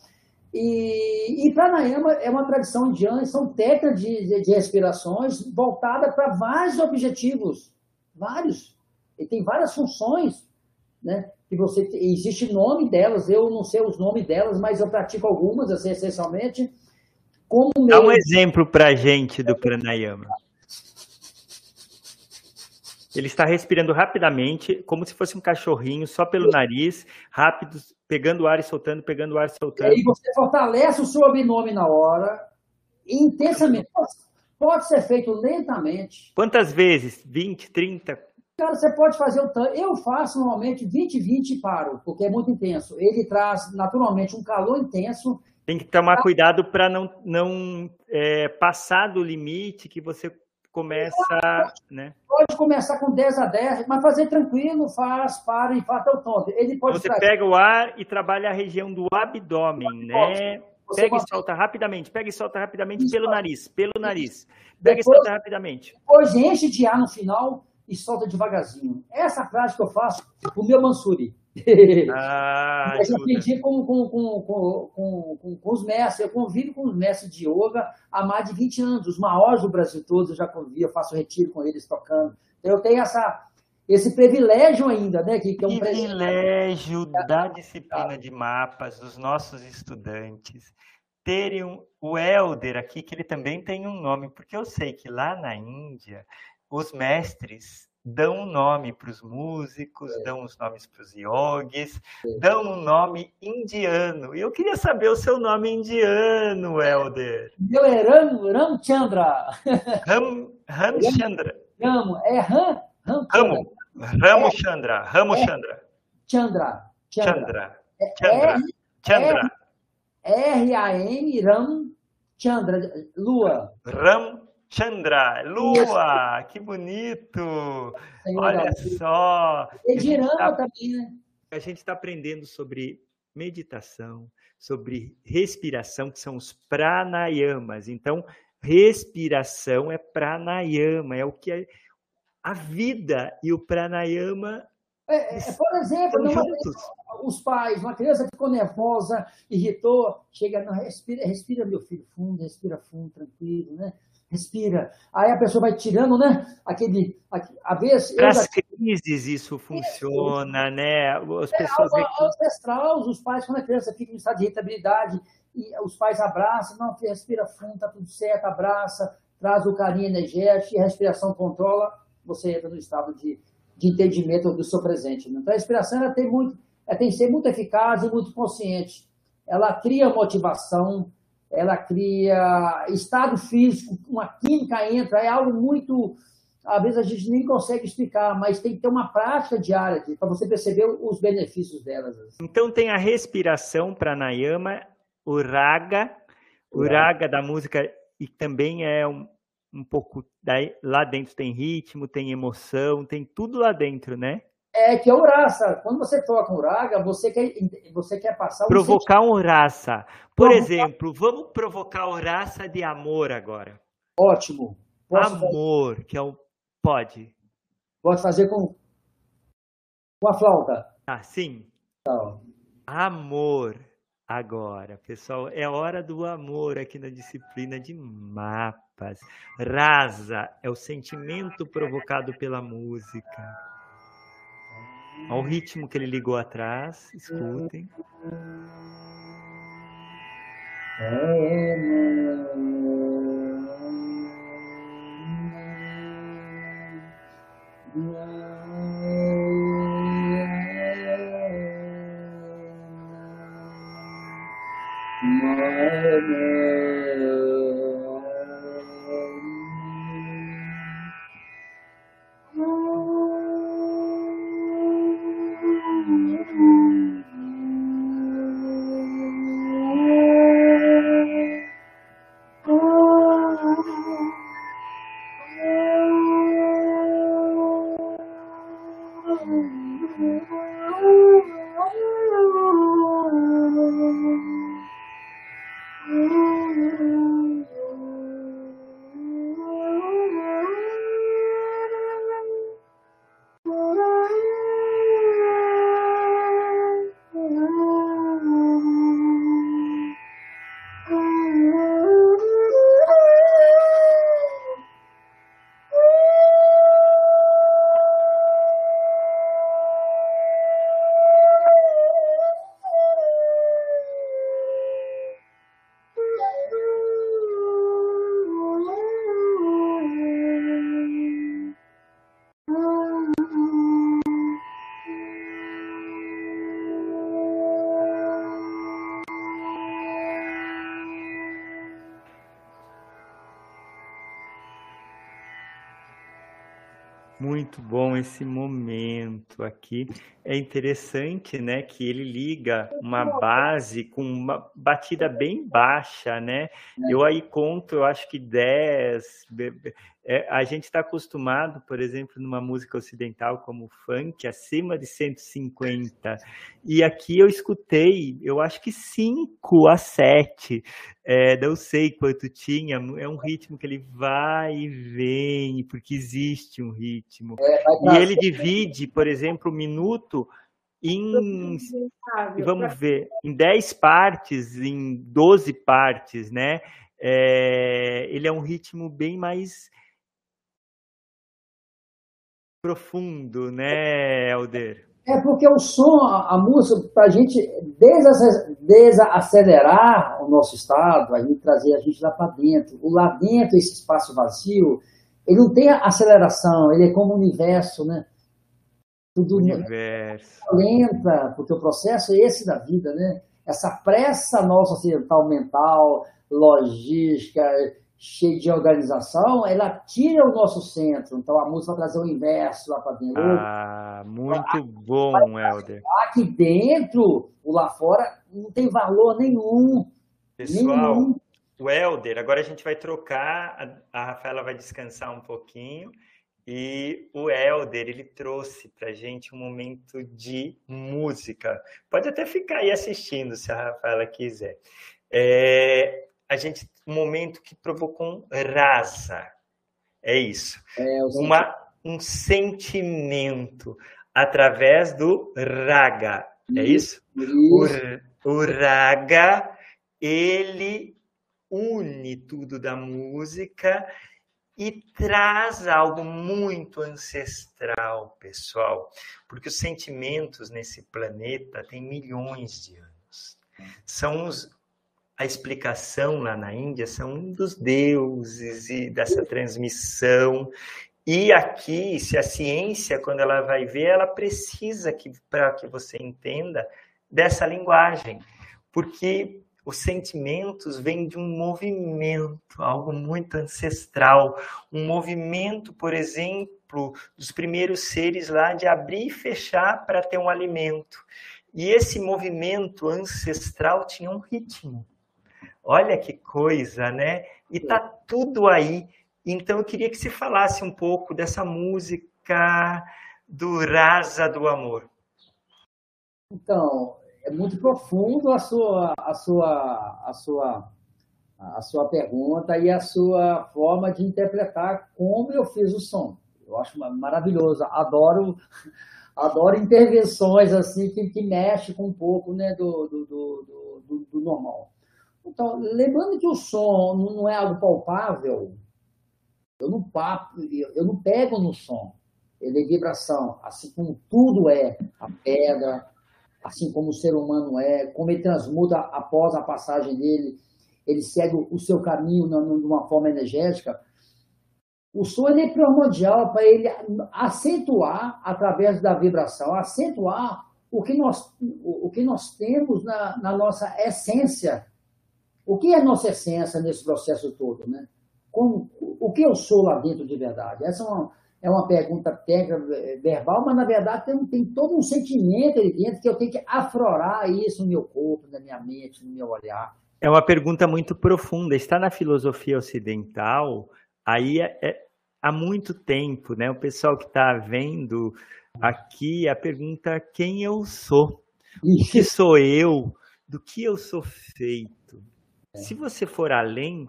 E, e pranayama é uma tradição indiana, são técnicas de, de, de respirações voltadas para vários objetivos, vários. E tem várias funções, né? que você existe nome delas, eu não sei os nomes delas, mas eu pratico algumas, assim, essencialmente. Como Dá um exemplo para a gente do pranayama. Ele está respirando rapidamente, como se fosse um cachorrinho, só pelo nariz, rápido, pegando o ar e soltando, pegando o ar e soltando. E aí você fortalece o seu abdômen na hora, intensamente. Pode ser feito lentamente. Quantas vezes? 20, 30, Cara, você pode fazer o tanto. Eu faço normalmente 20, 20 e paro, porque é muito intenso. Ele traz naturalmente um calor intenso. Tem que tomar cuidado para não, não é, passar do limite que você começa. Pode, né? pode começar com 10 a 10, mas fazer tranquilo, faz, para e até o tonto. Ele pode você pega o ar e trabalha a região do abdômen, né? Você pega e solta rapidamente, pega e solta rapidamente Isso. pelo nariz, pelo nariz. Pega depois, e solta rapidamente. Depois enche de ar no final e solta devagarzinho. Essa frase que eu faço o meu Mansuri. Ah, Mas aprendi com, com, com, com, os mestres. Eu convivo com os mestres de yoga há mais de 20 anos. Os maiores do Brasil todos eu já convivo, eu faço retiro com eles tocando. Então, eu tenho essa, esse privilégio ainda, né? Que, que é um privilégio da disciplina de mapas dos nossos estudantes terem o Elder aqui, que ele também tem um nome, porque eu sei que lá na Índia os mestres dão um nome para os músicos, é. dão os nomes para os yogis, é. dão um nome indiano. E eu queria saber o seu nome indiano, Helder. Meu é Ram, Ramchandra. Ram, Ramchandra. Ramo, é Ram, Ramo. Ramo Chandra. Ramo Chandra. Chandra. Chandra. Chandra. Chandra. R-A-M, Ram Chandra. Lua. Ram Chandra, Lua, que bonito! Olha só. Edirama tá, também, né? A gente está aprendendo sobre meditação, sobre respiração, que são os pranayamas. Então, respiração é pranayama, é o que é a vida e o pranayama. É, é, por exemplo, numa, os pais, uma criança ficou nervosa, irritou, chega, não, respira, respira, meu filho, fundo, respira fundo, tranquilo, né? respira. Aí a pessoa vai tirando, né? Aquele, a vez. Para as crises isso funciona, né? As é, pessoas. É, ancestral, os pais, quando a criança fica em estado de irritabilidade, e os pais abraçam, não, respira fundo, tá tudo certo, abraça, traz o carinho energético, e a respiração controla, você entra no estado de, de entendimento do seu presente. Né? Então a respiração ela tem, muito, ela tem que ser muito eficaz e muito consciente. Ela cria motivação, ela cria estado físico, uma química entra, é algo muito. Às vezes a gente nem consegue explicar, mas tem que ter uma prática diária para você perceber os benefícios delas. Então tem a respiração pranayama, o raga, o raga da música e também é um, um pouco daí, lá dentro tem ritmo, tem emoção, tem tudo lá dentro, né? É que é o raça. Quando você toca um raga, você quer, você quer passar um Provocar um raça. Por provocar... exemplo, vamos provocar o raça de amor agora. Ótimo. Posso amor, fazer? que é o. Pode. Pode fazer com. Com a flauta. Ah, sim. Tá. Amor. Agora, pessoal, é hora do amor aqui na disciplina de mapas. Rasa é o sentimento provocado pela música. Olha o ritmo que ele ligou atrás, escutem. Esse momento aqui. É interessante, né, que ele liga uma base com uma batida bem baixa, né? É. Eu aí conto, eu acho que 10. É, a gente está acostumado, por exemplo, numa música ocidental como o funk, acima de 150. E aqui eu escutei, eu acho que 5 a 7. É, não sei quanto tinha, é um ritmo que ele vai e vem, porque existe um ritmo. É, e ele divide, por exemplo, o minuto em, vamos ver, em 10 partes, em 12 partes, né? É, ele é um ritmo bem mais profundo, né, Helder? É porque o som, a, música, para a gente desacelerar o nosso estado, a gente trazer a gente lá para dentro. O lá dentro, esse espaço vazio, ele não tem aceleração, ele é como o universo, né? Tudo universo. lenta, porque o processo é esse da vida, né? Essa pressa nossa ocidental mental, logística, cheia de organização, ela tira o nosso centro. Então a música vai trazer o inverso lá para dentro. Ah, muito bom, Helder. Aqui dentro, o lá fora, não tem valor nenhum. Pessoal, nenhum. o Helder, agora a gente vai trocar, a, a Rafaela vai descansar um pouquinho. E o Helder, ele trouxe para gente um momento de música. Pode até ficar aí assistindo, se a Rafaela quiser. É, a gente um momento que provocou um rasa. É isso. É, Uma, um sentimento através do raga. É isso? isso. O, o raga, ele une tudo da música e traz algo muito ancestral, pessoal, porque os sentimentos nesse planeta têm milhões de anos. São os, a explicação lá na Índia são dos deuses e dessa transmissão. E aqui, se a ciência, quando ela vai ver, ela precisa que para que você entenda dessa linguagem, porque os sentimentos vêm de um movimento, algo muito ancestral, um movimento, por exemplo, dos primeiros seres lá de abrir e fechar para ter um alimento. E esse movimento ancestral tinha um ritmo. Olha que coisa, né? E tá tudo aí. Então eu queria que você falasse um pouco dessa música do Rasa do Amor. Então, é muito profundo a sua a sua a sua a sua pergunta e a sua forma de interpretar como eu fiz o som. Eu acho maravilhoso, adoro adoro intervenções assim que, que mexe com um pouco né, do, do, do, do, do normal. Então, lembrando que o som não é algo palpável, eu não, papo, eu não pego no som, ele é vibração, assim como tudo é, a pedra, assim como o ser humano é, como ele transmuta após a passagem dele, ele segue o seu caminho de uma forma energética. O som é primordial para ele acentuar, através da vibração, acentuar o que nós, o que nós temos na, na nossa essência o que é nossa essência nesse processo todo, né? Como, o que eu sou lá dentro de verdade? Essa é uma, é uma pergunta técnica, verbal, mas na verdade tem, tem todo um sentimento ali dentro que eu tenho que aflorar isso no meu corpo, na minha mente, no meu olhar. É uma pergunta muito profunda. Está na filosofia ocidental, aí é, é há muito tempo, né? O pessoal que está vendo aqui a pergunta quem eu sou, o que sou eu, do que eu sou feito. É. Se você for além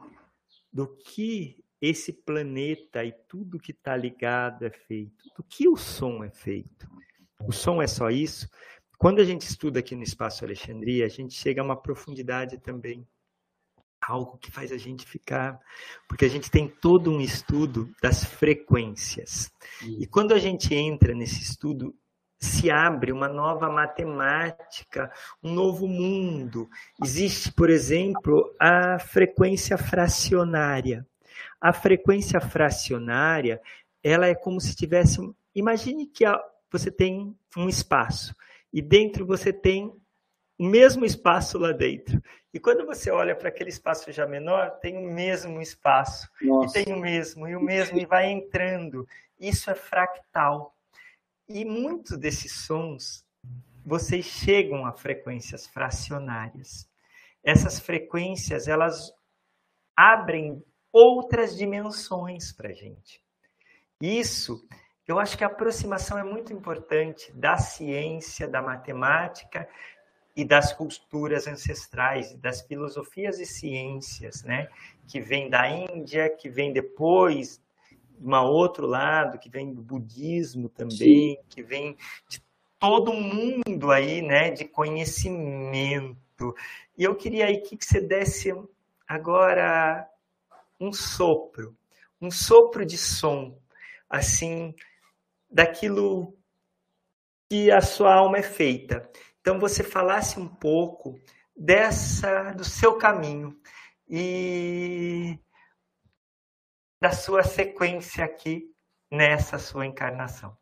do que esse planeta e tudo que está ligado é feito, do que o som é feito, o som é só isso. Quando a gente estuda aqui no Espaço Alexandria, a gente chega a uma profundidade também, algo que faz a gente ficar, porque a gente tem todo um estudo das frequências. E quando a gente entra nesse estudo, se abre uma nova matemática, um novo mundo. Existe, por exemplo, a frequência fracionária. A frequência fracionária, ela é como se tivesse, imagine que você tem um espaço e dentro você tem o mesmo espaço lá dentro. E quando você olha para aquele espaço já menor, tem o mesmo espaço, Nossa. e tem o mesmo, e o mesmo, e vai entrando. Isso é fractal. E muitos desses sons, vocês chegam a frequências fracionárias. Essas frequências, elas abrem outras dimensões para a gente. Isso, eu acho que a aproximação é muito importante da ciência, da matemática e das culturas ancestrais, das filosofias e ciências, né? Que vem da Índia, que vem depois um outro lado que vem do budismo também, Sim. que vem de todo mundo aí, né, de conhecimento. E eu queria aí que você desse agora um sopro, um sopro de som, assim, daquilo que a sua alma é feita. Então você falasse um pouco dessa do seu caminho e da sua sequência aqui nessa sua encarnação.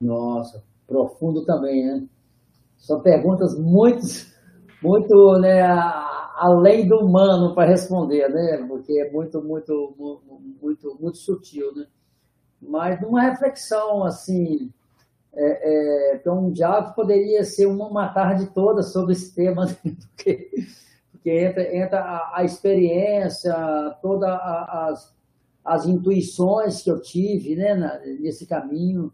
Nossa, profundo também, né? São perguntas muito, muito, né, além do humano para responder, né? Porque é muito, muito, muito, muito sutil, né? Mas numa reflexão assim, é, é, então um diálogo poderia ser uma, uma tarde toda sobre esse tema, né? porque, porque entra, entra a, a experiência, todas as, as intuições que eu tive, né, nesse caminho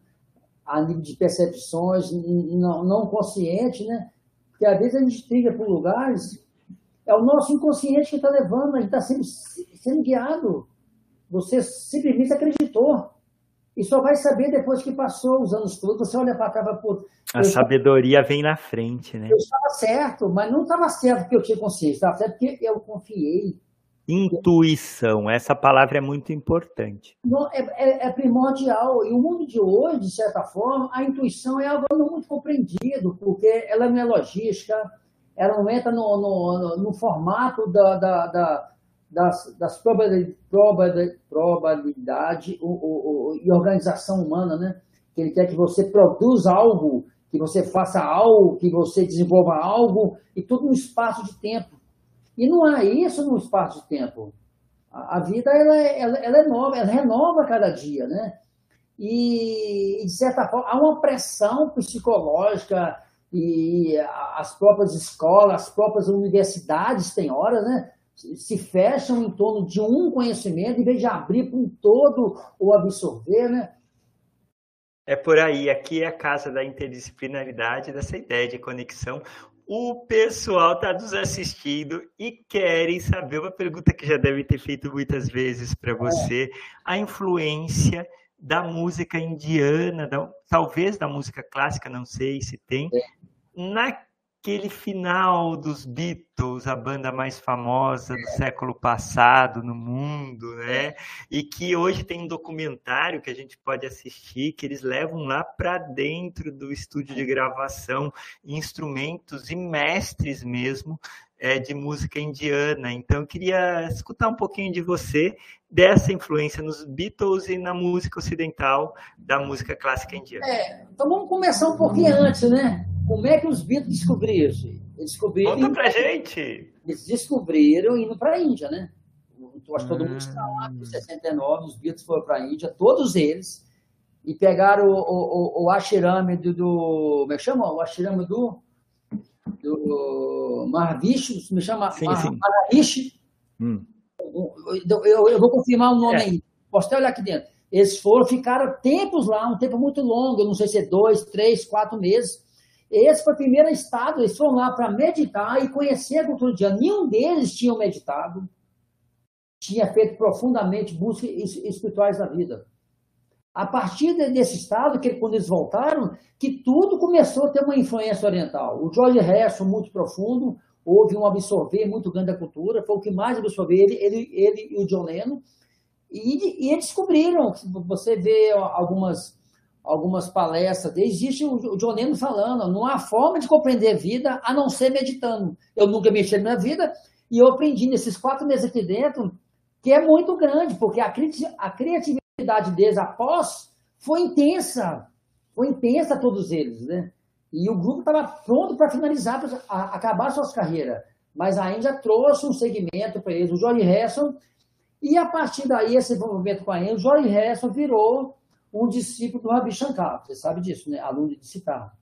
a nível de percepções não, não consciente, né? Porque às vezes a gente trilha por lugares, é o nosso inconsciente que está levando, a gente está sendo, sendo guiado. Você simplesmente acreditou. E só vai saber depois que passou os anos todos. Você olha para cá e fala, A sabedoria vem na frente, né? Eu estava certo, mas não estava certo porque eu tinha consciência, estava certo porque eu confiei. Intuição, essa palavra é muito importante. É, é, é, primordial. E o mundo de hoje, de certa forma, a intuição é algo não muito compreendido, porque ela não é logística, ela não entra no, no, no formato da, da, da, das, das probabilidade, o, o, o, e organização humana, né? Que ele quer que você produza algo, que você faça algo, que você desenvolva algo, e tudo no espaço de tempo. E não há isso no espaço de tempo. A, a vida ela, é, ela, ela, é nova, ela renova cada dia, né? E, de certa forma, há uma pressão psicológica e as próprias escolas, as próprias universidades têm horas, né? Se fecham em torno de um conhecimento, em vez de abrir para um todo ou absorver, né? É por aí, aqui é a casa da interdisciplinaridade, dessa ideia de conexão o pessoal está nos assistindo e querem saber uma pergunta que já deve ter feito muitas vezes para você: a influência da música indiana, da, talvez da música clássica, não sei se tem, é. na aquele final dos Beatles, a banda mais famosa do século passado no mundo, né? E que hoje tem um documentário que a gente pode assistir, que eles levam lá para dentro do estúdio de gravação instrumentos e mestres mesmo é, de música indiana. Então, eu queria escutar um pouquinho de você dessa influência nos Beatles e na música ocidental da música clássica indiana. É, então vamos começar um pouquinho antes, né? Como é que os Beatles descobriram isso? Eles descobriram. Conta pra gente! Eles descobriram indo para a Índia, né? Eu acho que todo mundo está lá, em 69, os Beatles foram para a Índia, todos eles, e pegaram o, o, o ashram do, do. Como é que chama? O ashram do. do Mahavish, me chama sim, Maharishi. Hum. Eu, eu, eu, vou confirmar o nome é. aí. Posso até olhar aqui dentro. Eles foram, ficaram tempos lá, um tempo muito longo, não sei se é dois, três, quatro meses, esse foi o primeiro estado, eles foram lá para meditar e conhecer a cultura indiana. Nenhum deles tinha meditado, tinha feito profundamente buscas espirituais da vida. A partir desse estado, que quando eles voltaram, que tudo começou a ter uma influência oriental. O George Harrison, muito profundo, houve um absorver muito grande da cultura, foi o que mais absorveu ele, ele, ele e o John Lennon. E, e eles descobriram, você vê algumas algumas palestras, existe o John Lennon falando, não há forma de compreender a vida a não ser meditando. Eu nunca mexi na minha vida e eu aprendi nesses quatro meses aqui dentro que é muito grande, porque a, a criatividade deles após foi intensa, foi intensa todos eles, né? E o grupo estava pronto para finalizar, para acabar suas carreiras, mas a Índia trouxe um segmento para eles, o Johnny Harrison, e a partir daí, esse envolvimento com a Índia, o Johnny Harrison virou um discípulo do Ravi Shankar, você sabe disso, né? Aluno de citar.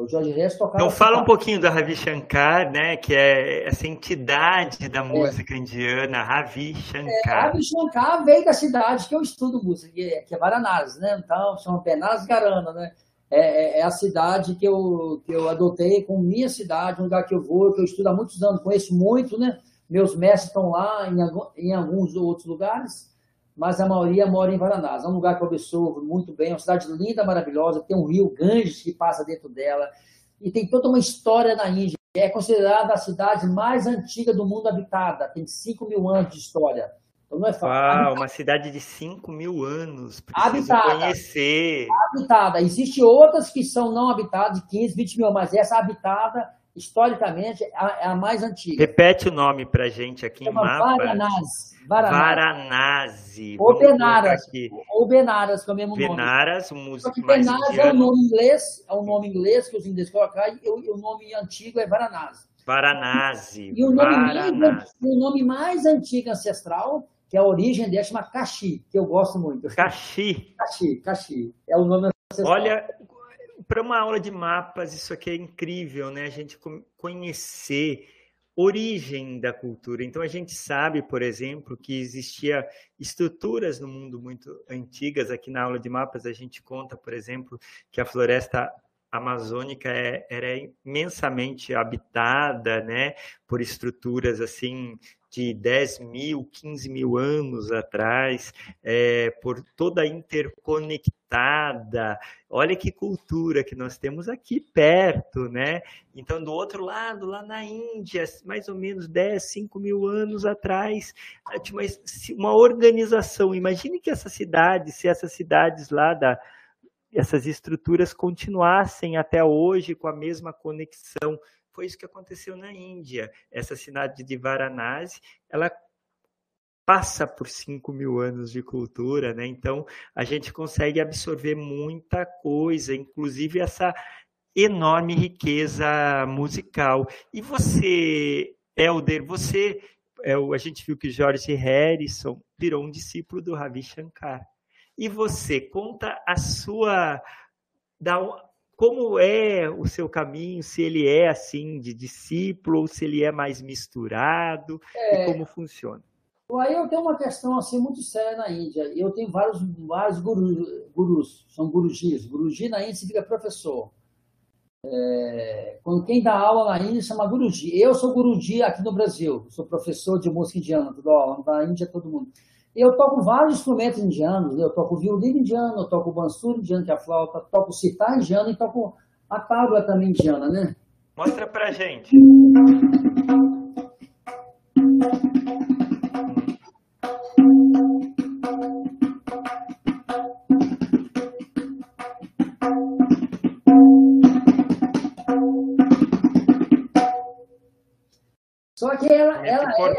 O Jorge Reis tocava. Então fala um pouquinho do Ravi Shankar, né? Que é essa entidade da é. música é. indiana, Ravi Shankar. É, Ravi Shankar veio da cidade que eu estudo música, que é, que é Varanasi, né? Então chama Penas Garana, né? É, é, é, a cidade que eu, que eu adotei como minha cidade, um lugar que eu vou, que eu estudo há muitos anos, conheço muito, né? Meus mestres estão lá em, em alguns outros lugares mas a maioria mora em Varanás. É um lugar que eu absorvo muito bem, é uma cidade linda, maravilhosa, tem um rio Ganges que passa dentro dela, e tem toda uma história na Índia. É considerada a cidade mais antiga do mundo habitada, tem 5 mil anos de história. Então não é fácil. Uau, uma cidade de 5 mil anos. Habitada. conhecer. Habitada. Existem outras que são não habitadas, de 15, 20 mil, mas essa habitada historicamente, é a, mais antiga. Repete o nome para gente aqui em mapa. Varanasi. Varanasi. Ou Benaras. Ou Benaras, que é o mesmo Benaras, nome. Benaras, um Benaras é um nome inglês, é um nome inglês que os ingleses colocaram, e o, o nome antigo é Varanasi. Varanasi. E o nome, Varanasi. Mais, o nome mais antigo ancestral, que é a origem dele, chama Kashi, que eu gosto muito. Kashi. Kashi, Kashi. É o nome ancestral. Olha, para uma aula de mapas, isso aqui é incrível, né? A gente conhecer origem da cultura. Então a gente sabe, por exemplo, que existia estruturas no mundo muito antigas. Aqui na aula de mapas a gente conta, por exemplo, que a floresta amazônica é, era imensamente habitada, né, por estruturas assim de 10 mil, 15 mil anos atrás, é, por toda interconectada. Olha que cultura que nós temos aqui perto, né? Então, do outro lado, lá na Índia, mais ou menos 10, 5 mil anos atrás, tinha uma, organização. Imagine que essa cidade, se essas cidades lá da essas estruturas continuassem até hoje com a mesma conexão foi isso que aconteceu na Índia. Essa cidade de Varanasi, ela passa por 5 mil anos de cultura, né? Então a gente consegue absorver muita coisa, inclusive essa enorme riqueza musical. E você, Elder, você, é, a gente viu que George Harrison virou um discípulo do Ravi Shankar. E você, conta a sua. Da, como é o seu caminho, se ele é assim de discípulo ou se ele é mais misturado é, e como funciona. Aí eu tenho uma questão assim muito séria na Índia. Eu tenho vários, vários gurus, gurus são gurujis. Guruji na Índia significa professor. É, quando quem dá aula na Índia chama guruji. Eu sou guruji aqui no Brasil, sou professor de música indiana, tudo aula. Na Índia todo mundo. Eu toco vários instrumentos indianos, eu toco violino indiano, eu toco bansuri indiano, que é a flauta, toco sitar indiano e toco a tábua também indiana, né? Mostra pra gente.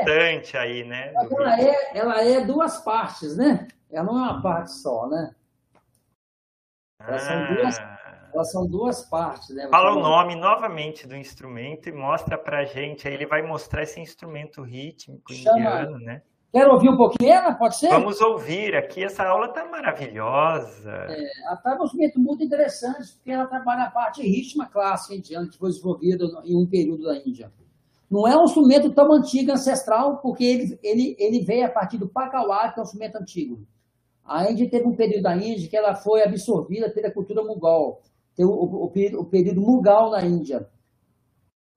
importante é, aí, né? Ela é, ela é duas partes, né? Ela não é uma parte só, né? Elas, ah. são, duas, elas são duas partes, né? Fala o nome novamente do instrumento e mostra pra gente. Aí ele vai mostrar esse instrumento rítmico Chama... indiano, né? Quer ouvir um pouquinho ela? Pode ser? Vamos ouvir aqui. Essa aula está maravilhosa. É, ela está um instrumento muito interessante, porque ela trabalha a parte rítmica clássica indiana, que foi desenvolvida em um período da Índia. Não é um instrumento tão antigo, ancestral, porque ele, ele, ele veio a partir do Pacauá, que é um instrumento antigo. A Índia teve um período da Índia que ela foi absorvida pela cultura mugol. Tem o, o, o, período mughal na Índia.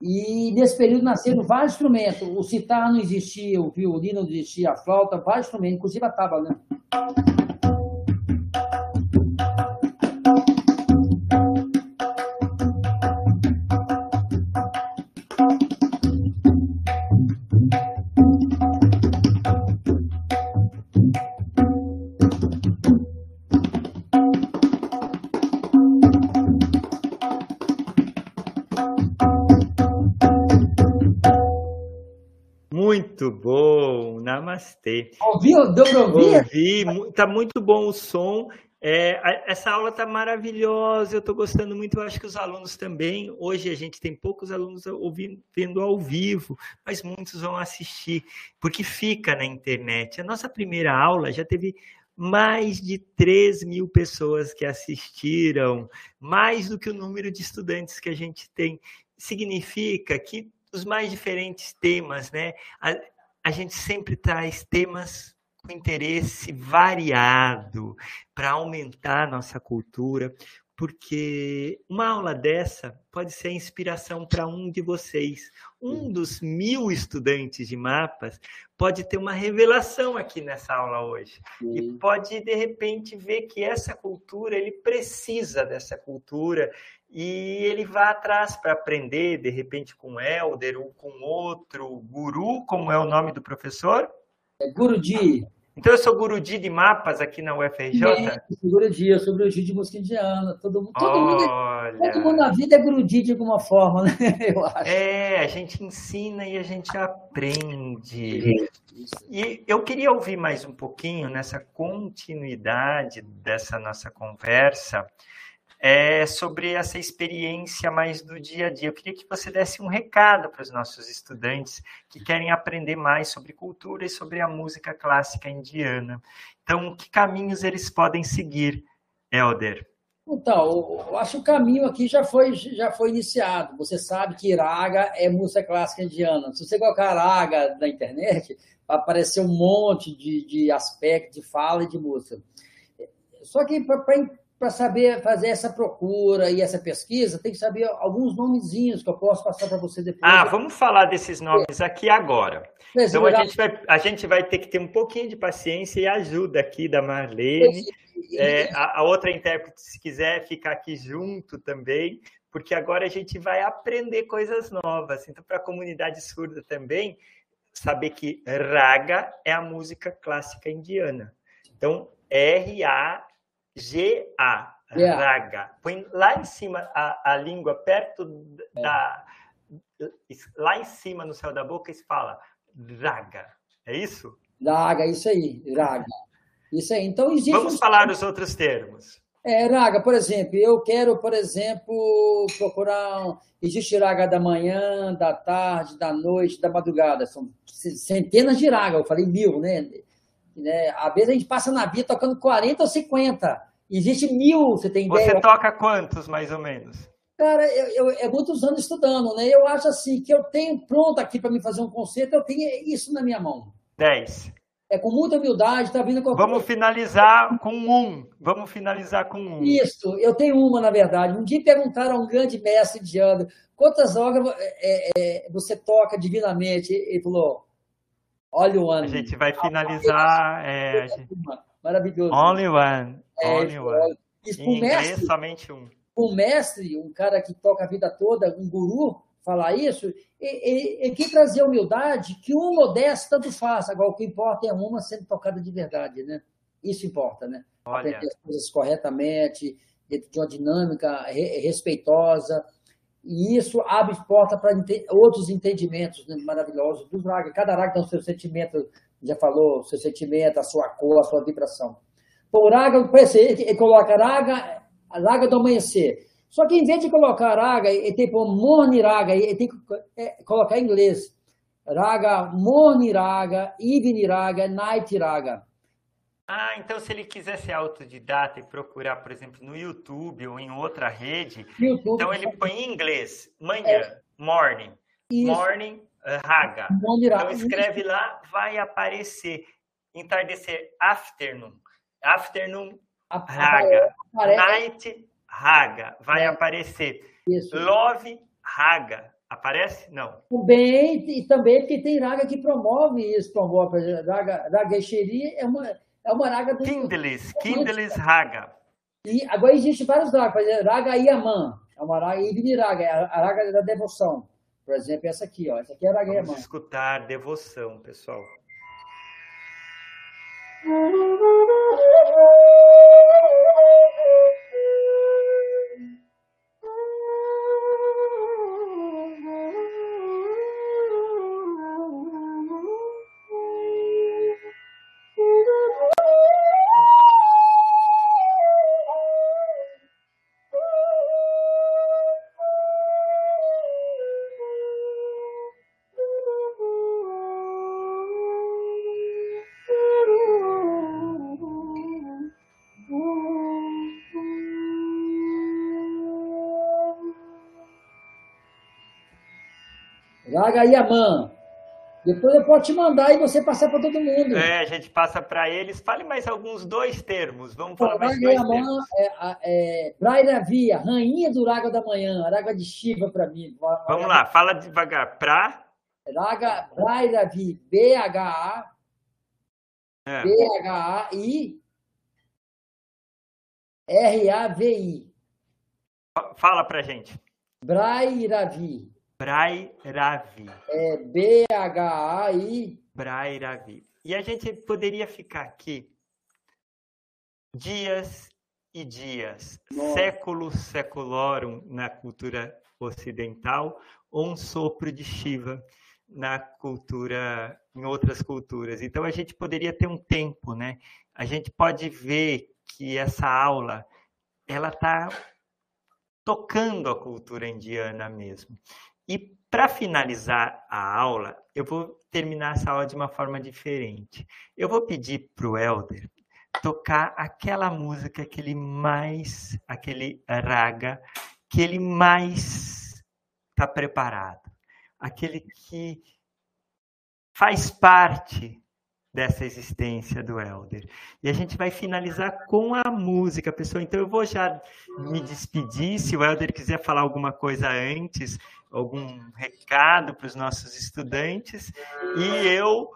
E nesse período nasceram vários instrumentos. O citar não existia, o violino não existia, a flauta, vários instrumentos, inclusive a tábua, né? Namastê. Ouviu? Deu para ouvir? Ouvi, tá muito bom o som. É, essa aula está maravilhosa, eu estou gostando muito, eu acho que os alunos também. Hoje a gente tem poucos alunos ouvindo, vendo ao vivo, mas muitos vão assistir, porque fica na internet. A nossa primeira aula já teve mais de 3 mil pessoas que assistiram, mais do que o número de estudantes que a gente tem. Significa que os mais diferentes temas, né? A gente sempre traz temas com interesse variado para aumentar nossa cultura. Porque uma aula dessa pode ser a inspiração para um de vocês. Um dos mil estudantes de mapas pode ter uma revelação aqui nessa aula hoje. Sim. E pode, de repente, ver que essa cultura, ele precisa dessa cultura e ele vai atrás para aprender, de repente, com Helder ou com outro guru, como é o nome do professor? É Guruji. Então eu sou gurudi de mapas aqui na UFRJ? É, eu sou gurudi, eu sou gurudi de música indiana. Todo, todo, mundo, é, todo mundo na vida é gurudi de alguma forma, né? Eu acho. É, a gente ensina e a gente aprende. E eu queria ouvir mais um pouquinho nessa continuidade dessa nossa conversa é, sobre essa experiência mais do dia a dia. Eu queria que você desse um recado para os nossos estudantes que querem aprender mais sobre cultura e sobre a música clássica indiana. Então, que caminhos eles podem seguir, Helder? Então, eu acho que o caminho aqui já foi, já foi iniciado. Você sabe que raga é música clássica indiana. Se você colocar raga na internet, vai aparecer um monte de, de aspectos de fala e de música. Só que para para saber fazer essa procura e essa pesquisa, tem que saber alguns nomezinhos que eu posso passar para você depois. Ah, vamos falar desses nomes aqui agora. Então a gente, vai, a gente vai ter que ter um pouquinho de paciência e ajuda aqui da Marlene. É, a, a outra intérprete, se quiser ficar aqui junto também, porque agora a gente vai aprender coisas novas. Então, para a comunidade surda também, saber que raga é a música clássica indiana. Então, R-A G-A, yeah. raga. Põe lá em cima a, a língua, perto da. Lá em cima no céu da boca, e fala raga. É isso? Raga, isso aí, raga. Isso aí. Então existe. Vamos falar os outros termos. É, raga, por exemplo, eu quero, por exemplo, procurar. Existe raga da manhã, da tarde, da noite, da madrugada. São centenas de raga, eu falei mil, né? Né? Às vezes a gente passa na vida tocando 40 ou 50. Existe mil, você tem ideia? Você toca quantos, mais ou menos? Cara, eu, eu, é muitos anos estudando, né? Eu acho assim, que eu tenho pronto aqui para me fazer um concerto, eu tenho isso na minha mão. Dez. É com muita humildade, tá vindo com... Vamos finalizar com um. Vamos finalizar com um. Isso, eu tenho uma, na verdade. Um dia perguntaram a um grande mestre indiano quantas horas é, é, você toca divinamente. Ele falou, Olha o ano. A gente vai finalizar. É, Maravilhoso. Only one. É, only one. Isso, em inglês, mestre, somente um. Um mestre, um cara que toca a vida toda, um guru, falar isso, ele, ele quer trazer humildade, que uma ou dez tanto faz. Agora, o que importa é uma sendo tocada de verdade, né? Isso importa, né? Olha. Aprender as coisas corretamente, dentro de uma dinâmica respeitosa, e isso abre porta para outros entendimentos né, maravilhosos dos ragas. Cada raga tem o seu sentimento, já falou, o seu sentimento, a sua cor, a sua vibração. Então, o raga, ele coloca raga, raga do amanhecer. Só que em vez de colocar raga, ele tem que pôr raga, ele tem que colocar em inglês. Raga, morni raga, evening raga, night raga. Ah, então se ele quiser ser autodidata e procurar, por exemplo, no YouTube ou em outra rede, YouTube, então ele põe em inglês, manhã, é. morning, Isso. morning, uh, raga. Então escreve lá, vai aparecer. Entardecer, afternoon, afternoon, raga. Night, raga, vai é. aparecer. Isso. Love, raga. Aparece? Não. Também, e também porque tem raga que promove isso, promove. Raga, raga é uma é uma raga do. Kindles, Kindles Raga. E agora existe vários ragas, Raga Yaman, é uma raga Ibn Raga, é a raga da devoção. Por exemplo, essa aqui, ó. Essa aqui é a Raga Vamos Yaman. escutar devoção, pessoal. Raga Yaman. Depois eu posso te mandar e você passar para todo mundo. É, a gente passa para eles. Fale mais alguns dois termos. Vamos falar mais dois termos. É, é, Braira Via, rainha do Raga da Manhã, Raga de Shiva para mim. Vamos lá, fala devagar. Pra? Raga, Braira Vi, B-H-A, é. B-H-A-I, R-A-V-I. Fala pra gente. Brairavi. Brairavi. É B-H-A-I. Brairavi. E a gente poderia ficar aqui dias e dias, Nossa. séculos seculorum na cultura ocidental, ou um sopro de Shiva na cultura, em outras culturas. Então a gente poderia ter um tempo, né? A gente pode ver que essa aula ela está tocando a cultura indiana mesmo. E para finalizar a aula, eu vou terminar essa aula de uma forma diferente. Eu vou pedir para o Helder tocar aquela música que ele mais, aquele raga, que ele mais está preparado. Aquele que faz parte dessa existência do Elder. E a gente vai finalizar com a música, pessoal. Então eu vou já me despedir. Se o Elder quiser falar alguma coisa antes, algum recado para os nossos estudantes. E eu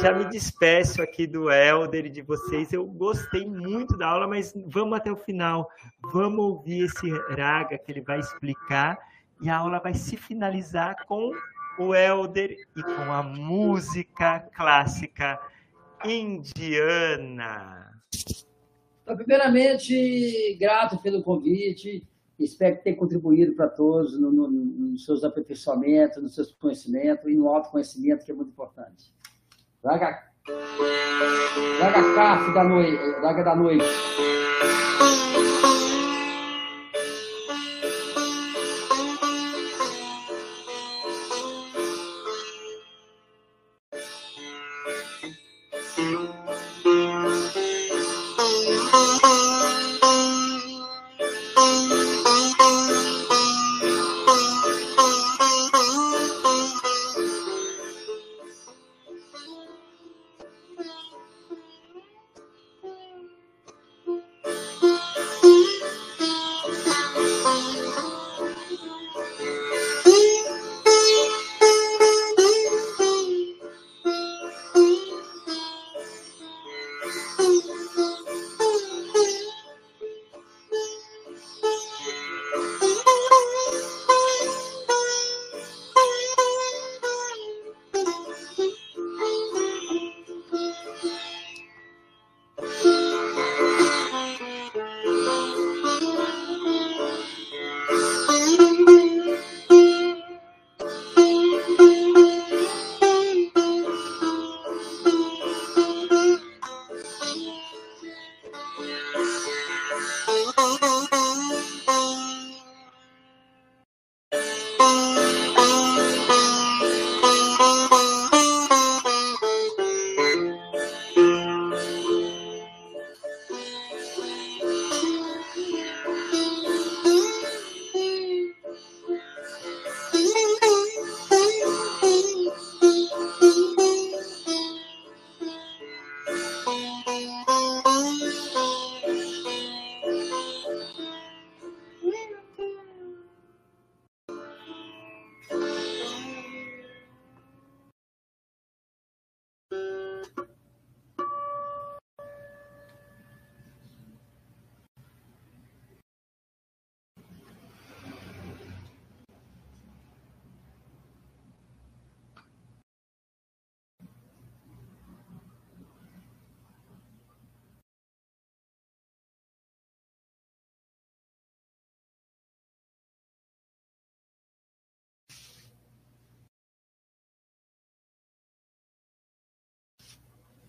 já me despeço aqui do Elder e de vocês. Eu gostei muito da aula, mas vamos até o final. Vamos ouvir esse raga que ele vai explicar. E a aula vai se finalizar com o Elder e com a música clássica indiana. Então, primeiramente, grato pelo convite. Espero ter contribuído para todos no, no, nos seus aperfeiçoamentos, nos seus conhecimentos e no autoconhecimento, que é muito importante. Laga, laga café da noite. Laga da noite. Thank.